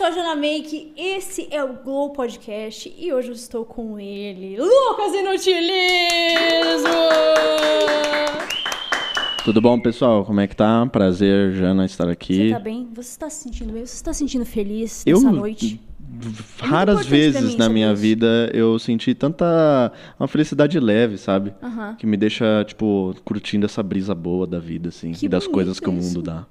sou a Jana Make, esse é o Glow Podcast e hoje eu estou com ele, Lucas Inutilismo! Tudo bom, pessoal? Como é que tá? Prazer, Jana, estar aqui. Você tá bem? Você está se sentindo bem? Você está se sentindo feliz Eu- nessa noite? Raras vezes mim na minha isso. vida eu senti tanta uma felicidade leve, sabe? Que me deixa, tipo, curtindo essa brisa boa da vida, assim, Que e das coisas que o isso. mundo dá.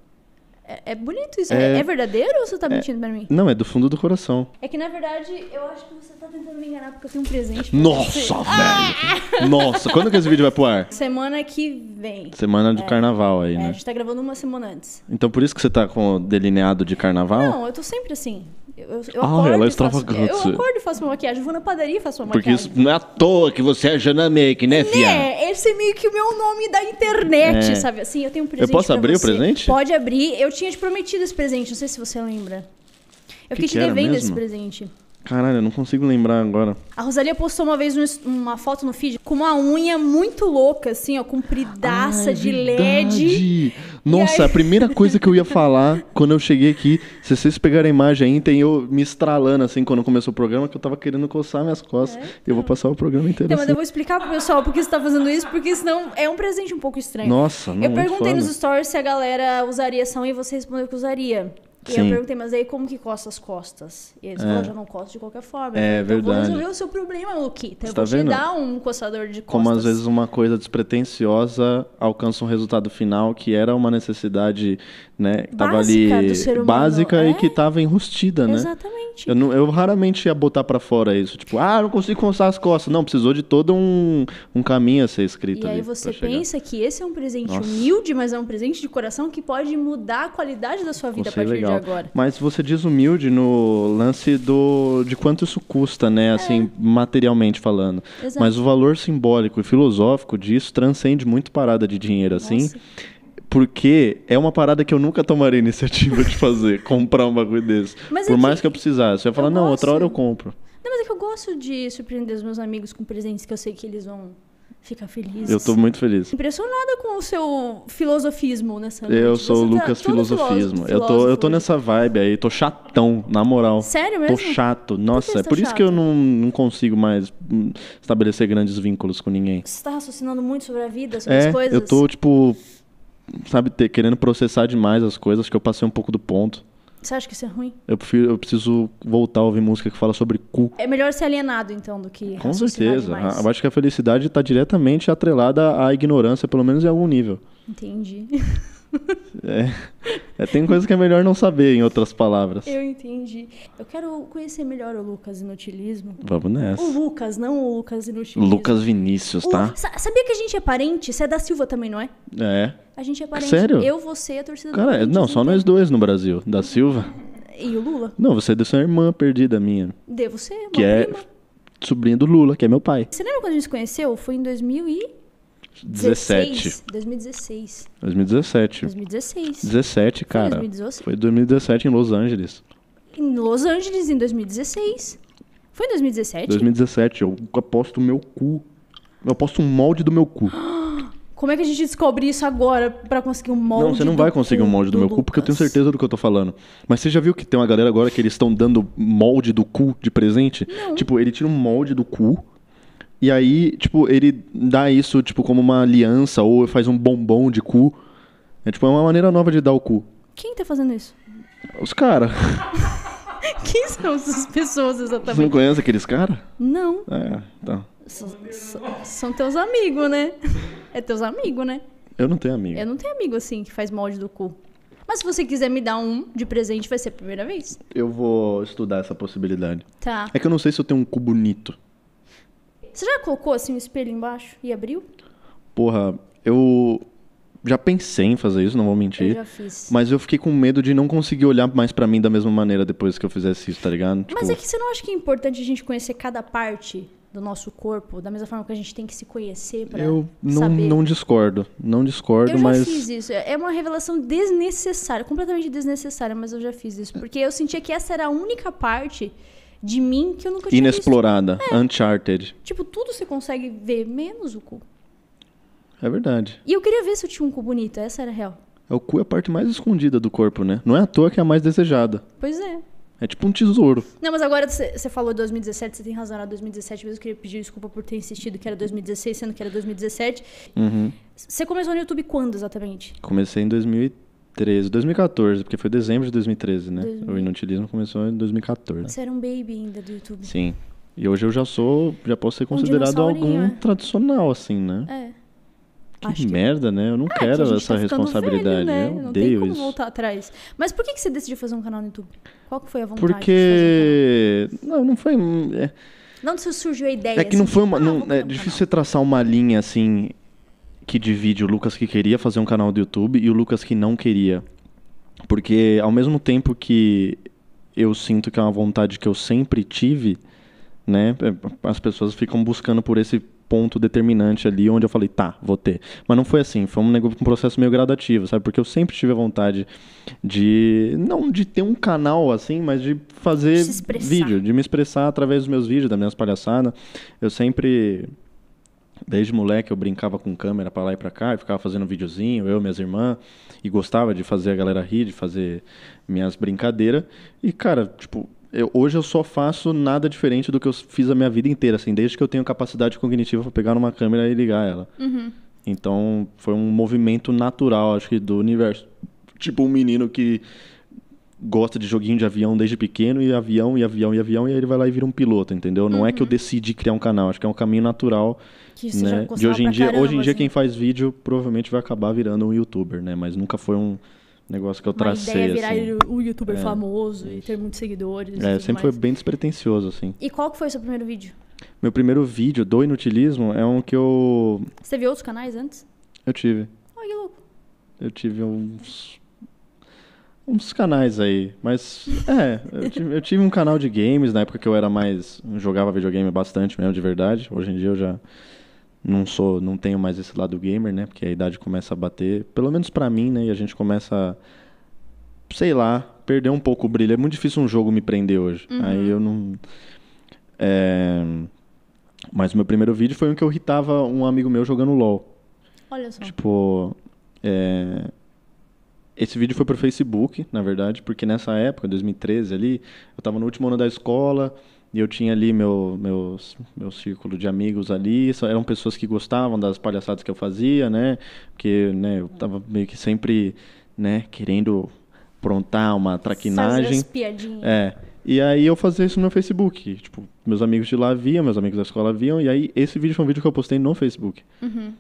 É, é bonito isso. É... É- é verdadeiro ou você tá mentindo pra mim? Não, é do fundo do coração. É que na verdade eu acho que você tá tentando me enganar porque eu tenho um presente pra Nossa, você. velho! Nossa, quando que esse vídeo vai pro ar? Semana que vem. Semana de carnaval aí, É, a né? gente tá gravando uma semana antes. Então por isso que você tá com o delineado de carnaval? Não, eu tô sempre assim. Eu, eu, eu Ah, acordo ela é e faço, extravagante. Eu acordo e faço uma maquiagem. Eu vou na padaria e faço uma Porque maquiagem. isso não é à toa que você é Jana Make, né, fia? É, esse é meio que o meu nome da internet, É. sabe? Assim, eu tenho um presente posso pra abrir o você. presente? Pode abrir. Eu tinha te prometido esse presente, não sei se você lembra. Eu fiquei Que te que era devendo esse presente. Caralho, eu não consigo lembrar agora. A Rosalia postou uma vez um- uma foto no feed com uma unha muito louca, assim, ó, compridaça Ah, é de LED. verdade. Nossa, aí- a primeira coisa que eu ia falar quando eu cheguei aqui, se vocês pegarem a imagem aí, tem eu me estralando assim quando começou o programa, que eu tava querendo coçar minhas costas. Eu vou passar o programa inteiro Então, mas assim. eu vou explicar pro pessoal por que você tá fazendo isso, porque senão é um presente um pouco estranho. Nossa, não, Eu muito perguntei foda. nos stories se a galera usaria essa unha e você respondeu que usaria. E eu Sim. perguntei, mas aí como que coça as costas? E eles falaram, já não coça de qualquer forma. É Eu então verdade. vou resolver o seu problema, Luquita. Eu tá vou te vendo? dar um coçador de costas. Como às vezes uma coisa despretensiosa alcança um resultado final que era uma necessidade, né, que tava Básica ali ser humano, básica é. e que tava enrustida, né? Exatamente. Eu, não- eu raramente ia botar pra fora isso. Tipo, ah, não consigo coçar as costas. Não, precisou de todo um, um caminho a ser escrito E aí você chegar. pensa que esse é um presente Nossa. humilde, mas é um presente de coração que pode mudar a qualidade da sua vida a Conceito partir legal. de agora. Mas você diz humilde no lance do de quanto isso custa, né? Assim, materialmente falando. É. Exato. Mas o valor simbólico e filosófico disso transcende muito parada de dinheiro, assim. Nossa. Porque é uma parada que eu nunca tomaria iniciativa de fazer, comprar um bagulho desse. Mas Por é mais que que eu precisasse. Eu ia falar, não, outra gosto- hora eu compro. Não, mas é que eu gosto de surpreender os meus amigos com presentes que eu sei que eles vão ficar felizes. Eu tô muito feliz. impressionada com o seu filosofismo nessa noite. Eu sou o Você tá Lucas todo Filosofismo. filósofo- Eu tô, eu tô nessa vibe aí, tô chatão, na moral. Sério Tô mesmo? chato. Nossa, você é tá por isso que eu não, não consigo mais hum, estabelecer grandes vínculos com ninguém. Você tá raciocinando muito sobre a vida, sobre É, as coisas? eu tô, tipo, sabe, ter- querendo processar demais as coisas, acho que eu passei um pouco do ponto. Você acha que isso é ruim? Eu, prefiro, eu preciso voltar a ouvir música que fala sobre cu. É melhor ser alienado, então, do que Com certeza. demais. Eu acho que a felicidade está diretamente atrelada à ignorância, pelo menos em algum nível. Entendi. É, é, tem coisa que é melhor não saber, em outras palavras. Eu entendi. Eu quero conhecer melhor o Lucas Inutilismo. Vamos nessa. O Lucas, não o Lucas Inutilismo. Lucas Vinícius, O- tá? Sa- Sabia que a gente é parente? Você é da Silva também, não é? É. A gente é parente. Sério? Eu, você e a torcida do Cara, não, só inteira. nós dois no Brasil. Da Silva. E o Lula? Não, você é dessa irmã perdida minha. Devo ser uma Que é prima. sobrinha do Lula, que é meu pai. Você lembra quando a gente se conheceu? Foi em 2016. 17. 2016. 2017. 2016. 17, cara. 2018? Foi 2017 em Los Angeles. Em Los Angeles, em 2016. Foi em 2017? 2017, eu aposto o meu cu. Eu aposto um molde do meu cu. Como é que a gente descobre isso agora pra conseguir um molde Não, você não do vai conseguir um molde do, meu cu, porque eu tenho Lucas? certeza do que eu tô falando. Mas você já viu que tem uma galera agora que eles estão dando molde do cu de presente? Tipo, ele tira um molde do cu. E aí, tipo, ele dá isso, tipo, como uma aliança ou faz um bombom de cu. É tipo, é uma maneira nova de dar o cu. Quem tá fazendo isso? Os caras. Quem são essas pessoas Você não exatamente? conhece aqueles caras? Não. É, tá. S- s- São teus amigos, né? É teus amigos, né? Eu não tenho amigo. Eu não tenho amigo assim que faz molde do cu. Mas se você quiser me dar um de presente, vai ser a primeira vez. Eu vou estudar essa possibilidade. Tá. É que eu não sei se eu tenho um cu bonito. Você já colocou assim um espelho embaixo e abriu? Porra, eu já pensei em fazer isso, não vou Eu mentir. já fiz. Mas eu fiquei com medo de não conseguir olhar mais pra mim da mesma maneira depois que eu fizesse isso, tá ligado? Mas Tipo, é que você não acha que é importante a gente conhecer cada parte do nosso corpo, da mesma forma que a gente tem que se conhecer pra eu não, saber? não discordo. Não discordo, Eu já mas. fiz isso. É uma revelação desnecessária, completamente desnecessária, mas eu já fiz isso. Porque eu sentia que essa era a única parte de mim que eu nunca tinha visto. Inexplorada, uncharted. Tipo, tudo você consegue ver, menos o cu. É verdade. E eu queria ver se eu tinha um cu bonito, essa era a real. O cu é a parte mais escondida do corpo, né? Não é à toa que é a mais desejada. Pois é. É tipo um tesouro. Não, mas agora você falou 2017, você tem razão, era 2017 mesmo. Eu queria pedir desculpa por ter insistido que era 2016, sendo que era 2017. Você uhum. começou no YouTube quando exatamente? Comecei em 2013, 2014, porque foi dezembro de 2013, né? 2000. O inutilismo começou em 2014. Você era um baby ainda do YouTube. Sim. E hoje eu já sou, já posso ser considerado um algum é. tradicional, assim, né? É. Que Acho merda, que... né? Eu não ah, quero essa tá responsabilidade. Velho, né? Eu não odeio tem como voltar atrás. Mas por que, que você decidiu fazer um canal no YouTube? Qual que foi a vontade? Porque. Um não, não foi. É... Não surgiu a ideia. É que assim, não foi uma. Não, ah, é difícil você traçar uma linha assim que divide o Lucas que queria fazer um canal do YouTube e o Lucas que não queria. Porque ao mesmo tempo que eu sinto que é uma vontade que eu sempre tive, né? As pessoas ficam buscando por esse ponto determinante ali onde eu falei, tá, vou ter. Mas não foi assim, foi um, um processo meio gradativo, sabe? Porque eu sempre tive a vontade de, não de ter um canal assim, mas de fazer vídeo, de me expressar através dos meus vídeos, das minhas palhaçadas. Eu sempre Desde moleque eu brincava com câmera para lá e para cá, e ficava fazendo videozinho, eu e minhas irmãs, e gostava de fazer a galera rir, de fazer minhas brincadeiras. E cara, tipo, eu, hoje eu só faço nada diferente do que eu fiz a minha vida inteira, assim, desde que eu tenho capacidade cognitiva para pegar numa câmera e ligar ela. Uhum. Então, foi um movimento natural, acho que, do universo. Tipo, um menino que gosta de joguinho de avião desde pequeno, e avião, e avião, e avião, e aí ele vai lá e vira um piloto, entendeu? Não uhum. é que eu uhum. decidi criar um canal, acho que é um caminho natural. Né? de hoje em dia, caramba, hoje em dia assim. quem faz vídeo provavelmente vai acabar virando um youtuber, né? Mas nunca foi um negócio que eu tracei. Uma ideia virar assim. um youtuber é, famoso e ter muitos seguidores. É, sempre mais. foi bem despretensioso, assim. E qual que foi o seu primeiro vídeo? Meu primeiro vídeo do inutilismo é um que eu. Você viu outros canais antes? Eu tive. Ai, que louco. Eu tive uns. Uns canais aí. Mas. É, eu tive, eu tive um canal de games na época que eu era mais. jogava videogame bastante mesmo, de verdade. Hoje em dia eu já não sou, não tenho mais esse lado gamer, né? Porque a idade começa a bater, pelo menos para mim, né? E a gente começa, sei lá, perder um pouco o brilho. É muito difícil um jogo me prender hoje. Uhum. Aí eu não. É... Mas o meu primeiro vídeo foi um que eu irritava um amigo meu jogando LOL. Olha só. Tipo, é... esse vídeo foi pro Facebook, na verdade, porque nessa época, 2013 ali, eu tava no último ano da escola. E eu tinha ali meu, meus, meu círculo de amigos ali, eram pessoas que gostavam das palhaçadas que eu fazia, né? Porque né, eu tava meio que sempre né, querendo prontar uma traquinagem. Fazer as piadinhas. É. E aí eu fazia isso no meu Facebook. Tipo, meus amigos de lá viam, meus amigos da escola viam, e aí esse vídeo foi um vídeo que eu postei no Facebook. Uhum.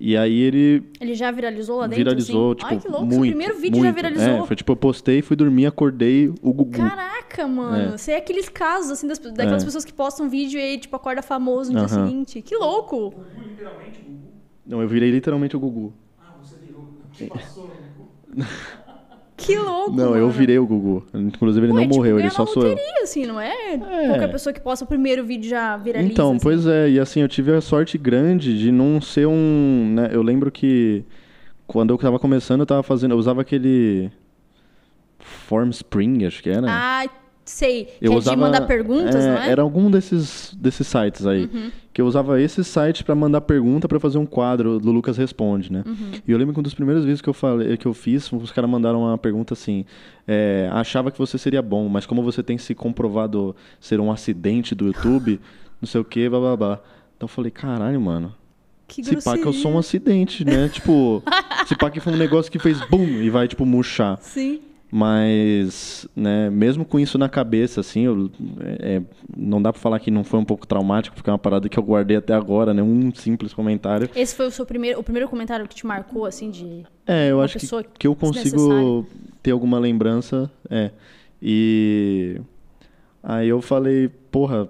E aí ele. Ele já viralizou lá dentro? Viralizou, assim? tipo. Ai, que louco, muito, seu primeiro vídeo muito. já viralizou. É, foi tipo, eu postei, fui dormir, acordei, o Gugu. Caraca, mano. É. Você é aqueles casos, assim, das, daquelas é. pessoas que postam vídeo e aí, tipo, acorda famoso no uh -huh. dia seguinte. Que louco! O Gugu, literalmente, o Gugu? Não, eu virei literalmente o Gugu. Ah, você virou. Passou no Gugu? Que louco, Não, mano. eu virei o Gugu. Inclusive, ele Pô, não tipo, morreu, ele só sou eu. assim, não é? é? Qualquer pessoa que posta o primeiro vídeo já viraliza. Então, assim. pois é. E assim, eu tive a sorte grande de não ser um... Né? Eu lembro que quando eu tava começando, eu tava fazendo... Eu usava aquele... Form Spring, acho que era. Ah, sei. Eu que é usava, de mandar perguntas, é, não é? Era algum desses, desses sites aí. Uhum. Que eu usava esse site para mandar pergunta para fazer um quadro do Lucas Responde, né? Uhum. E eu lembro que um dos primeiros vídeos que eu, falei, que eu fiz, os caras mandaram uma pergunta assim: é, achava que você seria bom, mas como você tem se comprovado ser um acidente do YouTube, não sei o que, blá blá blá. Então eu falei: caralho, mano. Que se pá que eu sou um acidente, né? tipo, se pá que foi um negócio que fez bum e vai, tipo, murchar. Sim. Mas, né, mesmo com isso na cabeça, assim, eu, é, não dá pra falar que não foi um pouco traumático, porque é uma parada que eu guardei até agora, né? Um simples comentário. Esse foi o seu primeiro, o primeiro comentário que te marcou, assim, de. É, eu acho que, que eu consigo ter alguma lembrança. É. E. Aí eu falei, porra,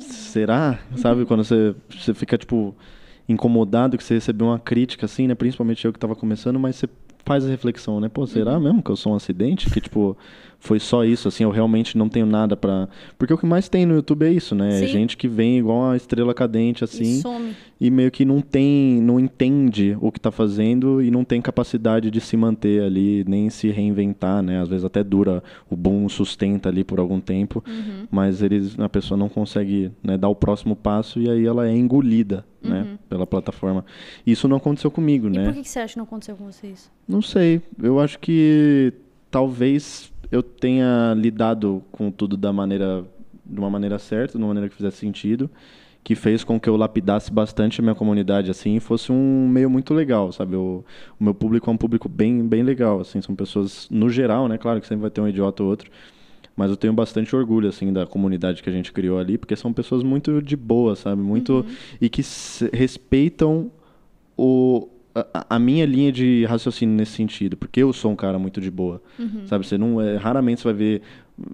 será? Sabe, quando você, você fica, tipo, incomodado que você recebeu uma crítica, assim, né? Principalmente eu que tava começando, mas você faz a reflexão, né? Pô, será uhum. mesmo que eu sou um acidente? Que, tipo, foi só isso, assim, eu realmente não tenho nada para Porque o que mais tem no YouTube é isso, né? É gente que vem igual uma estrela cadente, assim. E, e, meio que não tem, não entende o que tá fazendo e não tem capacidade de se manter ali, nem se reinventar, né? Às vezes até dura, o boom sustenta ali por algum tempo, uhum. mas eles, a pessoa não consegue né, dar o próximo passo e aí ela é engolida, né? Uhum. Pela plataforma. Isso não aconteceu comigo, e né? por que você acha que não aconteceu com vocês? Não sei. Eu acho que talvez eu tenha lidado com tudo da maneira de uma maneira certa, de uma maneira que fizesse sentido, que fez com que eu lapidasse bastante a minha comunidade assim, e fosse um meio muito legal, sabe? O, o meu público é um público bem bem legal, assim, são pessoas no geral, né? Claro que sempre vai ter um idiota ou outro, mas eu tenho bastante orgulho assim da comunidade que a gente criou ali, porque são pessoas muito de boa, sabe? Muito uhum. e que respeitam o a, a, minha linha de raciocínio nesse sentido, porque eu sou um cara muito de boa, uhum. sabe? Você não é, raramente você vai ver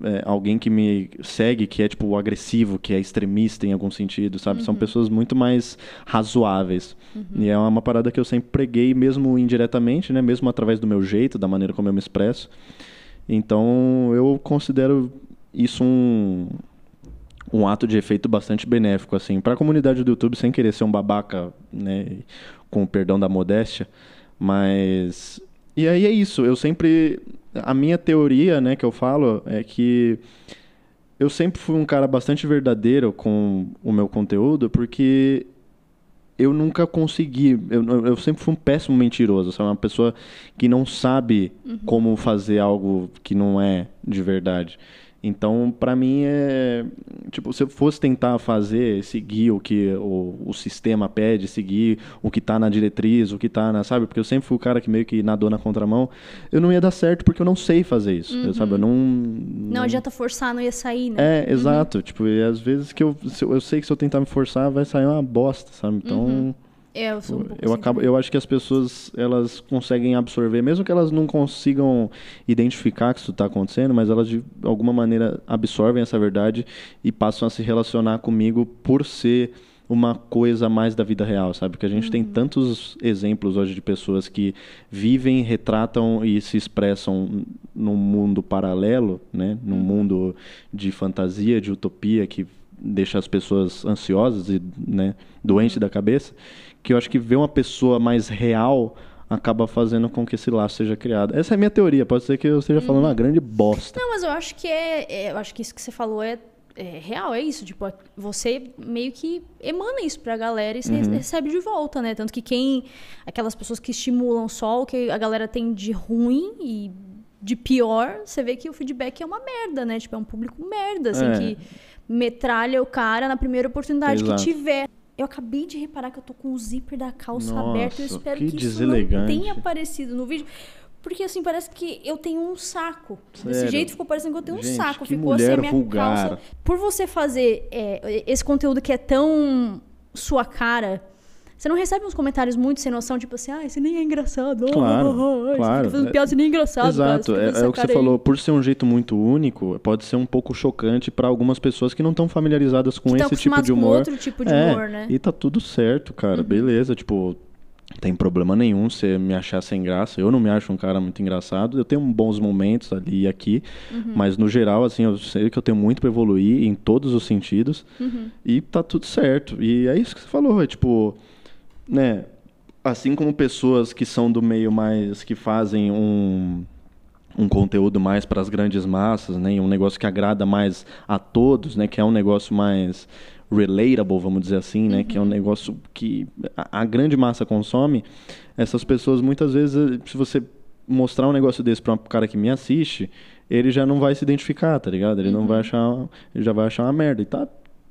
é, alguém que me segue que é tipo agressivo, que é extremista em algum sentido, sabe? Uhum. São pessoas muito mais razoáveis. Uhum. E é uma parada que eu sempre preguei, mesmo indiretamente, né? Mesmo através do meu jeito, da maneira como eu me expresso. Então, eu considero isso um um ato de efeito bastante benéfico assim para a comunidade do YouTube sem querer ser um babaca né com o perdão da modéstia mas e aí é isso eu sempre a minha teoria, né, que eu falo é que eu sempre fui um cara bastante verdadeiro com o meu conteúdo, porque eu nunca consegui, eu, eu sempre fui um péssimo mentiroso, sabe? Uma pessoa que não sabe uhum. como fazer algo que não é de verdade. Então, para mim, é. Tipo, se eu fosse tentar fazer, seguir o que o, o sistema pede, seguir o que tá na diretriz, o que tá na. Sabe? Porque eu sempre fui o cara que meio que nadou na contramão. Eu não ia dar certo porque eu não sei fazer isso. Uhum. Eu, sabe? Eu não, não. Não adianta forçar, não ia sair, né? É, exato. Uhum. Tipo, e às vezes que eu, eu sei que se eu tentar me forçar, vai sair uma bosta, sabe? Então. Uhum. É, eu sou um pouco eu assim acabo, eu acho que as pessoas elas conseguem absorver, mesmo que elas não consigam identificar que isso está acontecendo, mas elas de alguma maneira absorvem essa verdade e passam a se relacionar comigo por ser uma coisa mais da vida real, sabe? Porque a gente uhum. tem tantos exemplos hoje de pessoas que vivem, retratam e se expressam num mundo paralelo, né? Num uhum. mundo de fantasia, de utopia que deixa as pessoas ansiosas e né, doentes uhum. da cabeça que eu acho que ver uma pessoa mais real acaba fazendo com que esse laço seja criado. Essa é a minha teoria, pode ser que eu esteja falando uma uhum. grande bosta. Não, mas eu acho que é, é, eu acho que isso que você falou é, é, real, é isso, tipo, você meio que emana isso pra galera e você uhum. recebe de volta, né? Tanto que quem aquelas pessoas que estimulam só o que a galera tem de ruim e de pior, você vê que o feedback é uma merda, né? Tipo, é um público merda, assim, é. que metralha o cara na primeira oportunidade Exato. que tiver. Eu acabei de reparar que eu tô com o zíper da calça Nossa, aberto. Eu espero que, que isso não tenha aparecido no vídeo. Porque assim, parece que eu tenho um saco. Sério? Desse jeito ficou parecendo que eu tenho Gente, um saco. Que ficou mulher assim a minha vulgar. calça. Por você fazer é, esse conteúdo que é tão sua cara você não recebe uns comentários muito sem noção, tipo assim, ah, esse nem é engraçado. Claro, oh, oh, claro. Fazendo piada, você nem é engraçado. Exato, cara, é, é o que você aí. falou. Por ser um jeito muito único, pode ser um pouco chocante para algumas pessoas que não estão familiarizadas com que esse tipo de humor. Com outro tipo de é, humor, né? E tá tudo certo, cara. Uhum. Beleza, tipo, tem problema nenhum você me achar sem graça. Eu não me acho um cara muito engraçado. Eu tenho bons momentos ali e aqui, uhum. mas no geral, assim, eu sei que eu tenho muito para evoluir em todos os sentidos uhum. e tá tudo certo. E é isso que você falou, é tipo, né? Assim como pessoas que são do meio mais que fazem um um conteúdo mais para as grandes massas, né? Um negócio que agrada mais a todos, né? Que é um negócio mais relatable, vamos dizer assim, né? Uhum. Que é um negócio que a, a, grande massa consome. Essas pessoas muitas vezes, se você mostrar um negócio desse para um cara que me assiste, ele já não vai se identificar, tá ligado? Ele uhum. não vai achar, ele já vai achar uma merda. E tá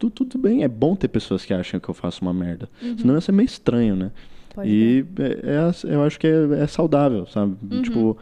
tudo, tudo bem, é bom ter pessoas que acham que eu faço uma merda. Uhum. Senão ia ser meio estranho, né? Pode e é, é, eu acho que é, é saudável, sabe? Uhum. Tipo,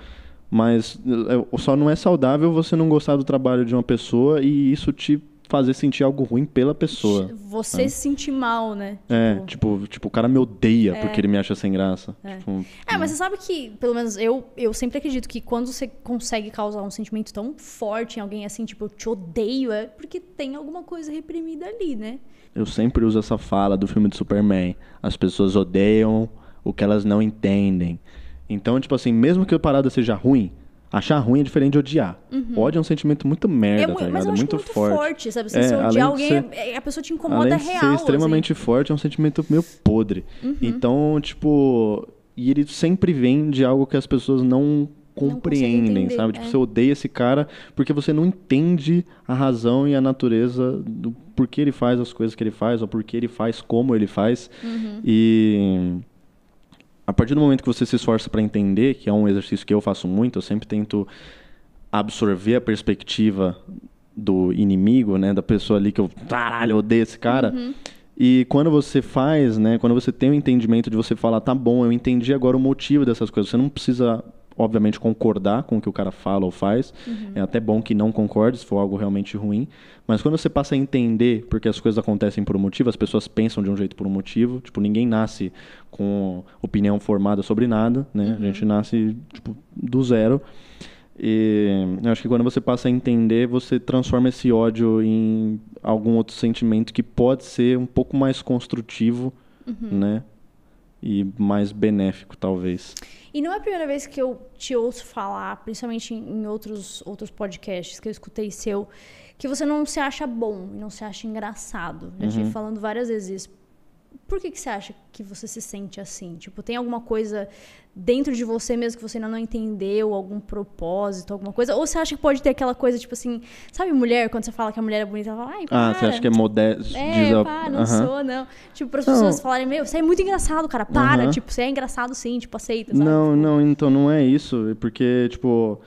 mas é, só não é saudável você não gostar do trabalho de uma pessoa e isso te fazer sentir algo ruim pela pessoa. Você né? se sentir mal, né? É, tipo, tipo, tipo o cara me odeia é. porque ele me acha sem graça. É. Tipo, é, mas você sabe que, pelo menos eu, eu sempre acredito que quando você consegue causar um sentimento tão forte em alguém assim, tipo, eu te odeio, é porque tem alguma coisa reprimida ali, né? Eu sempre uso essa fala do filme de Superman. As pessoas odeiam o que elas não entendem. Então, tipo assim, mesmo que a parada seja ruim, Achar ruim é diferente de odiar. Uhum. Ódio é um sentimento muito merda, é, tá ligado? É muito, muito forte. forte. sabe? Você é, se odiar alguém, ser, é, a pessoa te incomoda além real. De ser extremamente assim. forte, é um sentimento meio podre. Uhum. Então, tipo. E ele sempre vem de algo que as pessoas não compreendem, sabe? Tipo, é. você odeia esse cara porque você não entende a razão e a natureza do porquê ele faz as coisas que ele faz, ou porquê ele faz como ele faz. Uhum. E a partir do momento que você se esforça para entender, que é um exercício que eu faço muito, eu sempre tento absorver a perspectiva do inimigo, né, da pessoa ali que eu, caralho, eu odeio esse cara. E quando você faz, né, quando você tem o entendimento de você falar, tá bom, eu entendi agora o motivo dessas coisas. Você não precisa, obviamente, concordar com o que o cara fala ou faz. É até bom que não concorde se for algo realmente ruim. Mas quando você passa a entender porque as coisas acontecem por um motivo, as pessoas pensam de um jeito por um motivo. Tipo, ninguém nasce com opinião formada sobre nada, né? A gente nasce, tipo, do zero. E eu acho que quando você passa a entender, você transforma esse ódio em algum outro sentimento que pode ser um pouco mais construtivo, né? E mais benéfico, talvez. E não é a primeira vez que eu te ouço falar, principalmente em outros, outros podcasts que eu escutei seu, que você não se acha bom e não se acha engraçado. Já te vi falando várias vezes isso. Por que, que você acha que você se sente assim? Tipo, tem alguma coisa dentro de você mesmo que você ainda não entendeu, algum propósito, alguma coisa? Ou você acha que pode ter aquela coisa, tipo assim, sabe mulher, quando você fala que a mulher é bonita, ela fala, ai, para. Ah, você acha que é modesto? É, diz pá, não Aham. sou, não. Tipo, para as Não. pessoas falarem, meu, você é muito engraçado, cara, para. Aham. Tipo, você é engraçado sim, tipo, aceita, sabe? Não, não, então não é isso. É Porque, tipo,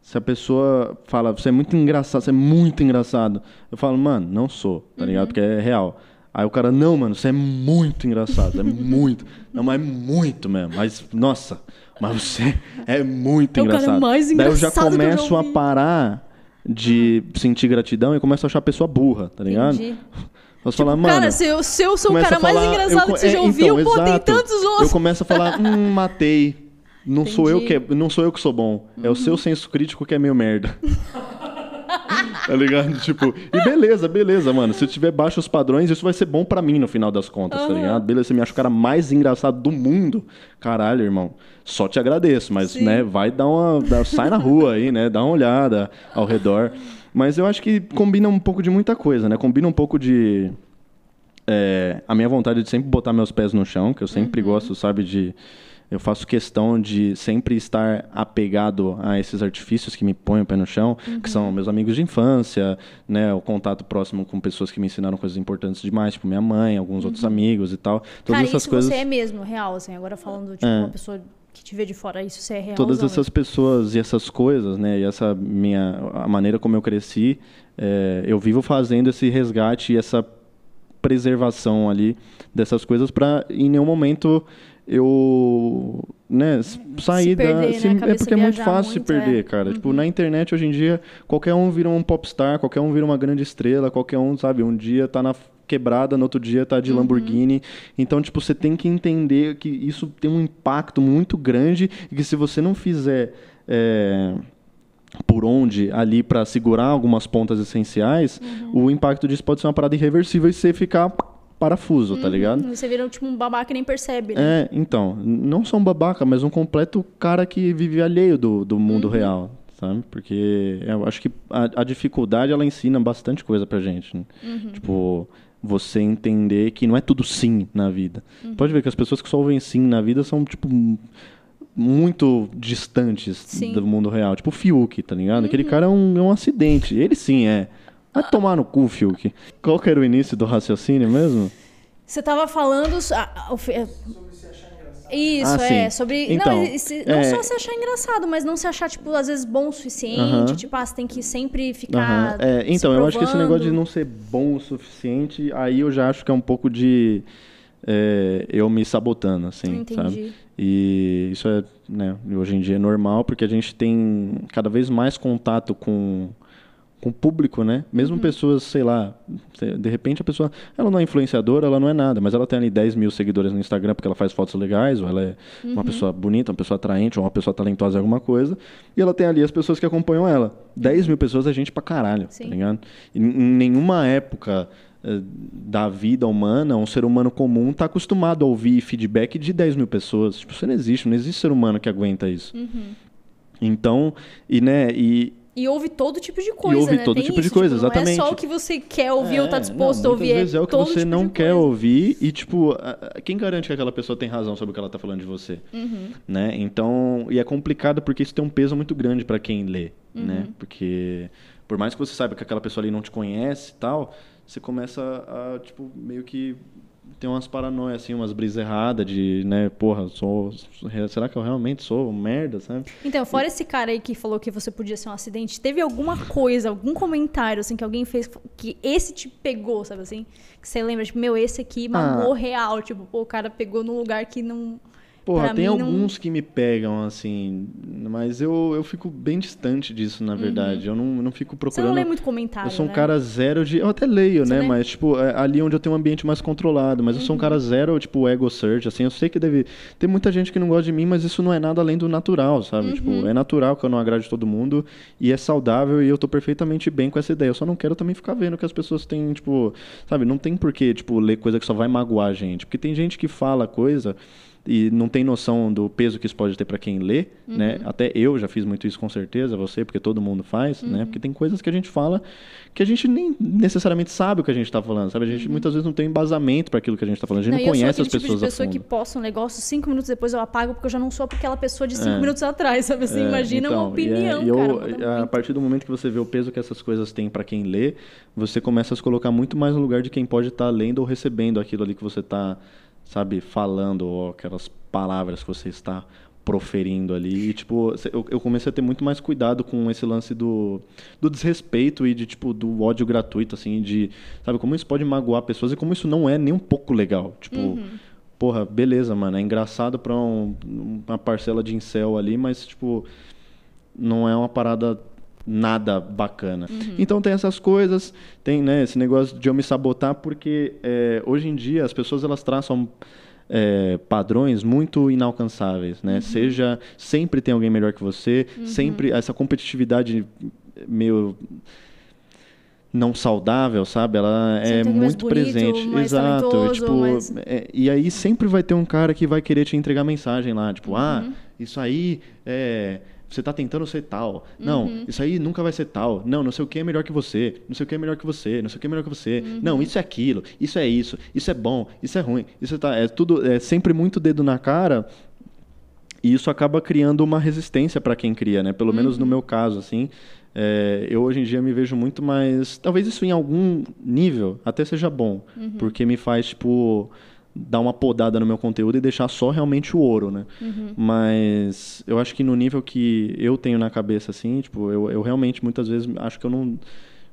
se a pessoa fala, você é muito engraçado, você é muito engraçado. Eu falo, mano, não sou, tá ligado? Porque é real. Aí o cara, não, mano, você é muito engraçado, é muito. Não, mas é muito mesmo. Mas, nossa, mas você é muito É o cara engraçado. mais Daí eu já engraçado que eu já começo a parar de sentir gratidão e começo a achar a pessoa burra, tá ligado? Entendi. Posso falar, mano. cara, se eu, se eu sou o cara falar- mais engraçado eu- que você é, já ouviu, então, pô, tem exato. tantos Eu outros. começo a falar, hum, matei. Não sou eu que é, não sou eu que sou bom. É o seu senso crítico que é meio merda. tá ligado? Tipo, e beleza, beleza, mano. Se eu tiver baixos padrões, isso vai ser bom pra mim no final das contas, tá Aham. ligado? Beleza, você me acha o cara mais engraçado do mundo. Caralho, irmão. Só te agradeço, mas, Sim. né, vai dar uma. sai na rua aí, né? Dá uma olhada ao redor. Mas eu acho que combina um pouco de muita coisa, né? Combina um pouco de. é, a minha vontade de sempre botar meus pés no chão, que eu sempre gosto, sabe, de. Eu faço questão de sempre estar apegado a esses artifícios que me põem o pé no chão, que são meus amigos de infância, né, o contato próximo com pessoas que me ensinaram coisas importantes demais, tipo minha mãe, alguns outros amigos e tal. Todas Cara, essas isso coisas. você é mesmo, real, assim. Agora falando, tipo, É. uma pessoa que te vê de fora, isso você é real. todas essas pessoas e essas coisas, né? E essa minha a maneira como eu cresci, é, eu vivo fazendo esse resgate e essa preservação ali dessas coisas para em nenhum momento eu né, s- sair perder, da né? se- é porque é muito fácil muito, se perder, é. cara. Tipo, na internet hoje em dia, qualquer um vira um popstar, qualquer um vira uma grande estrela, qualquer um, sabe, um dia tá na quebrada, no outro dia tá Uhum. de Lamborghini. Então, tipo, você tem que entender que isso tem um impacto muito grande e que se você não fizer é, por onde ali para segurar algumas pontas essenciais, Uhum. o impacto disso pode ser uma parada irreversível e você ficar parafuso, tá ligado? Você vira tipo um babaca e nem percebe, né? É, então, não só um babaca, mas um completo cara que vive alheio do, do mundo Uhum. real, sabe? Porque eu acho que a, a dificuldade, ela ensina bastante coisa pra gente, né? Uhum. Tipo, você entender que não é tudo sim na vida. Uhum. Pode ver que as pessoas que só ouvem sim na vida são, tipo, muito distantes Sim. Uhum. do mundo real. Tipo o Fiuk, tá ligado? Aquele cara é um, é um acidente. Ele sim é. Vai tomar no cu, Fiuk. Qual que era o início do raciocínio mesmo? Você tava falando. ah, o fe- Sobre se achar engraçado. Isso, Ah, é. Sobre. Então, não, esse- não é- só se achar engraçado, mas não se achar, tipo, às vezes bom o suficiente. Aham. Tipo, ah, você tem que sempre ficar. Aham. É, se então, eu acho que esse negócio de não ser bom o suficiente, aí eu já acho que é um pouco de é, eu me sabotando, assim, Entendi. sabe? E isso é, né, hoje em dia é normal, porque a gente tem cada vez mais contato com com o público, né? Mesmo Uhum. pessoas, sei lá, de repente a pessoa, ela não é influenciadora, ela não é nada, mas ela tem ali 10 mil seguidores no Instagram porque ela faz fotos legais, ou ela é Uhum. uma pessoa bonita, uma pessoa atraente, ou uma pessoa talentosa em alguma coisa, e ela tem ali as pessoas que acompanham ela. 10 mil pessoas é gente pra caralho, Sim. tá ligado? E Em em nenhuma época eh, da vida humana, um ser humano comum está acostumado a ouvir feedback de 10 mil pessoas. Tipo, isso não existe, não existe ser humano que aguenta isso. Uhum. Então, e né, e, E ouve todo tipo de coisa, ouve né? todo Tem tipo de isso, coisa, tipo, Não é exatamente. só o que você quer ouvir ou tá É, disposto não, a ouvir. Muitas vezes é o que você tipo não de quer coisa. ouvir e, tipo, quem garante que aquela pessoa tem razão sobre o que ela tá falando de você? Uhum. Né? Então, e é complicado porque isso tem um peso muito grande para quem lê, Uhum. né? Porque por mais que você saiba que aquela pessoa ali não te conhece e tal, você começa a, tipo, meio que tem umas paranoias, assim, umas brisas erradas de, né, porra, sou, será que eu realmente sou um merda, sabe? Então, fora esse cara aí que falou que você podia ser um acidente, teve alguma coisa, algum comentário, assim, que alguém fez que esse te pegou, sabe assim? Que você lembra, tipo, meu, esse aqui mamou Ah. real. Tipo, pô, o cara pegou num lugar que não. Porra, Pra tem mim, não- alguns que me pegam, assim, mas eu, eu fico bem distante disso, na verdade. Eu não, eu não fico Uhum. Você procurando... não lê muito comentário. Eu sou um né? cara zero de. Eu até leio, Você né? lê? Mas, tipo, é ali onde eu tenho um ambiente mais controlado. Mas eu Uhum. sou um cara zero, tipo, ego search, assim. Eu sei que deve. Tem muita gente que não gosta de mim, mas isso não é nada além do natural, sabe? Uhum. Tipo, é natural que eu não agrade todo mundo. E é saudável e eu tô perfeitamente bem com essa ideia. Eu só não quero também ficar vendo que as pessoas têm, tipo. Sabe? Não tem porquê, tipo, ler coisa que só vai magoar a gente. Porque tem gente que fala coisa. E não tem noção do peso que isso pode ter para quem lê, né? Até eu já fiz muito isso com certeza, você, porque todo mundo faz, né? Porque tem coisas que a gente fala que a gente nem necessariamente sabe o que a gente está falando, sabe? A gente muitas vezes não tem embasamento para aquilo que a gente está falando. A gente Não, não, conhece as tipo pessoas de pessoa que posta um negócio, cinco minutos depois eu apago, porque eu já não sou aquela pessoa de cinco É. minutos atrás, sabe assim? É, Imagina uma então, e é- opinião, e eu, cara. a muito. partir do momento que você vê o peso que essas coisas têm para quem lê, você começa a se colocar muito mais no lugar de quem pode estar lendo ou recebendo aquilo ali que você está, sabe, falando ou aquelas palavras que você está proferindo ali. E, tipo, eu, eu comecei a ter muito mais cuidado com esse lance do, do desrespeito e de, tipo, do ódio gratuito, assim, de, sabe, como isso pode magoar pessoas e como isso não é nem um pouco legal. Tipo, Uhum. porra, beleza, mano, é engraçado pra um- uma parcela de incel ali, mas, tipo, não é uma parada nada bacana. Então tem essas coisas, tem né, esse negócio de eu me sabotar, porque é, hoje em dia as pessoas elas traçam é, padrões muito inalcançáveis, né? Seja sempre tem alguém melhor que você, sempre essa competitividade meio não saudável, sabe? Ela é muito bonito, presente, exato. Tipo, mais- é, e aí sempre vai ter um cara que vai querer te entregar mensagem lá, tipo, ah, Uhum. isso aí é você tá tentando ser tal. Não, Uhum. isso aí nunca vai ser tal. Não, não sei o que é melhor que você. Não sei o que é melhor que você. Não sei o que é melhor que você. Uhum. Não, isso é aquilo. Isso é isso. Isso é bom. Isso é ruim. Isso tá é tudo é sempre muito dedo na cara. E isso acaba criando uma resistência para quem cria, né? Pelo menos Uhum. no meu caso, assim. É, eu hoje em dia me vejo muito mais. Talvez isso em algum nível até seja bom. Uhum. Porque me faz, tipo, dar uma podada no meu conteúdo e deixar só realmente o ouro, né? Uhum. Mas eu acho que no nível que eu tenho na cabeça, assim, tipo, eu, eu realmente muitas vezes acho que eu não.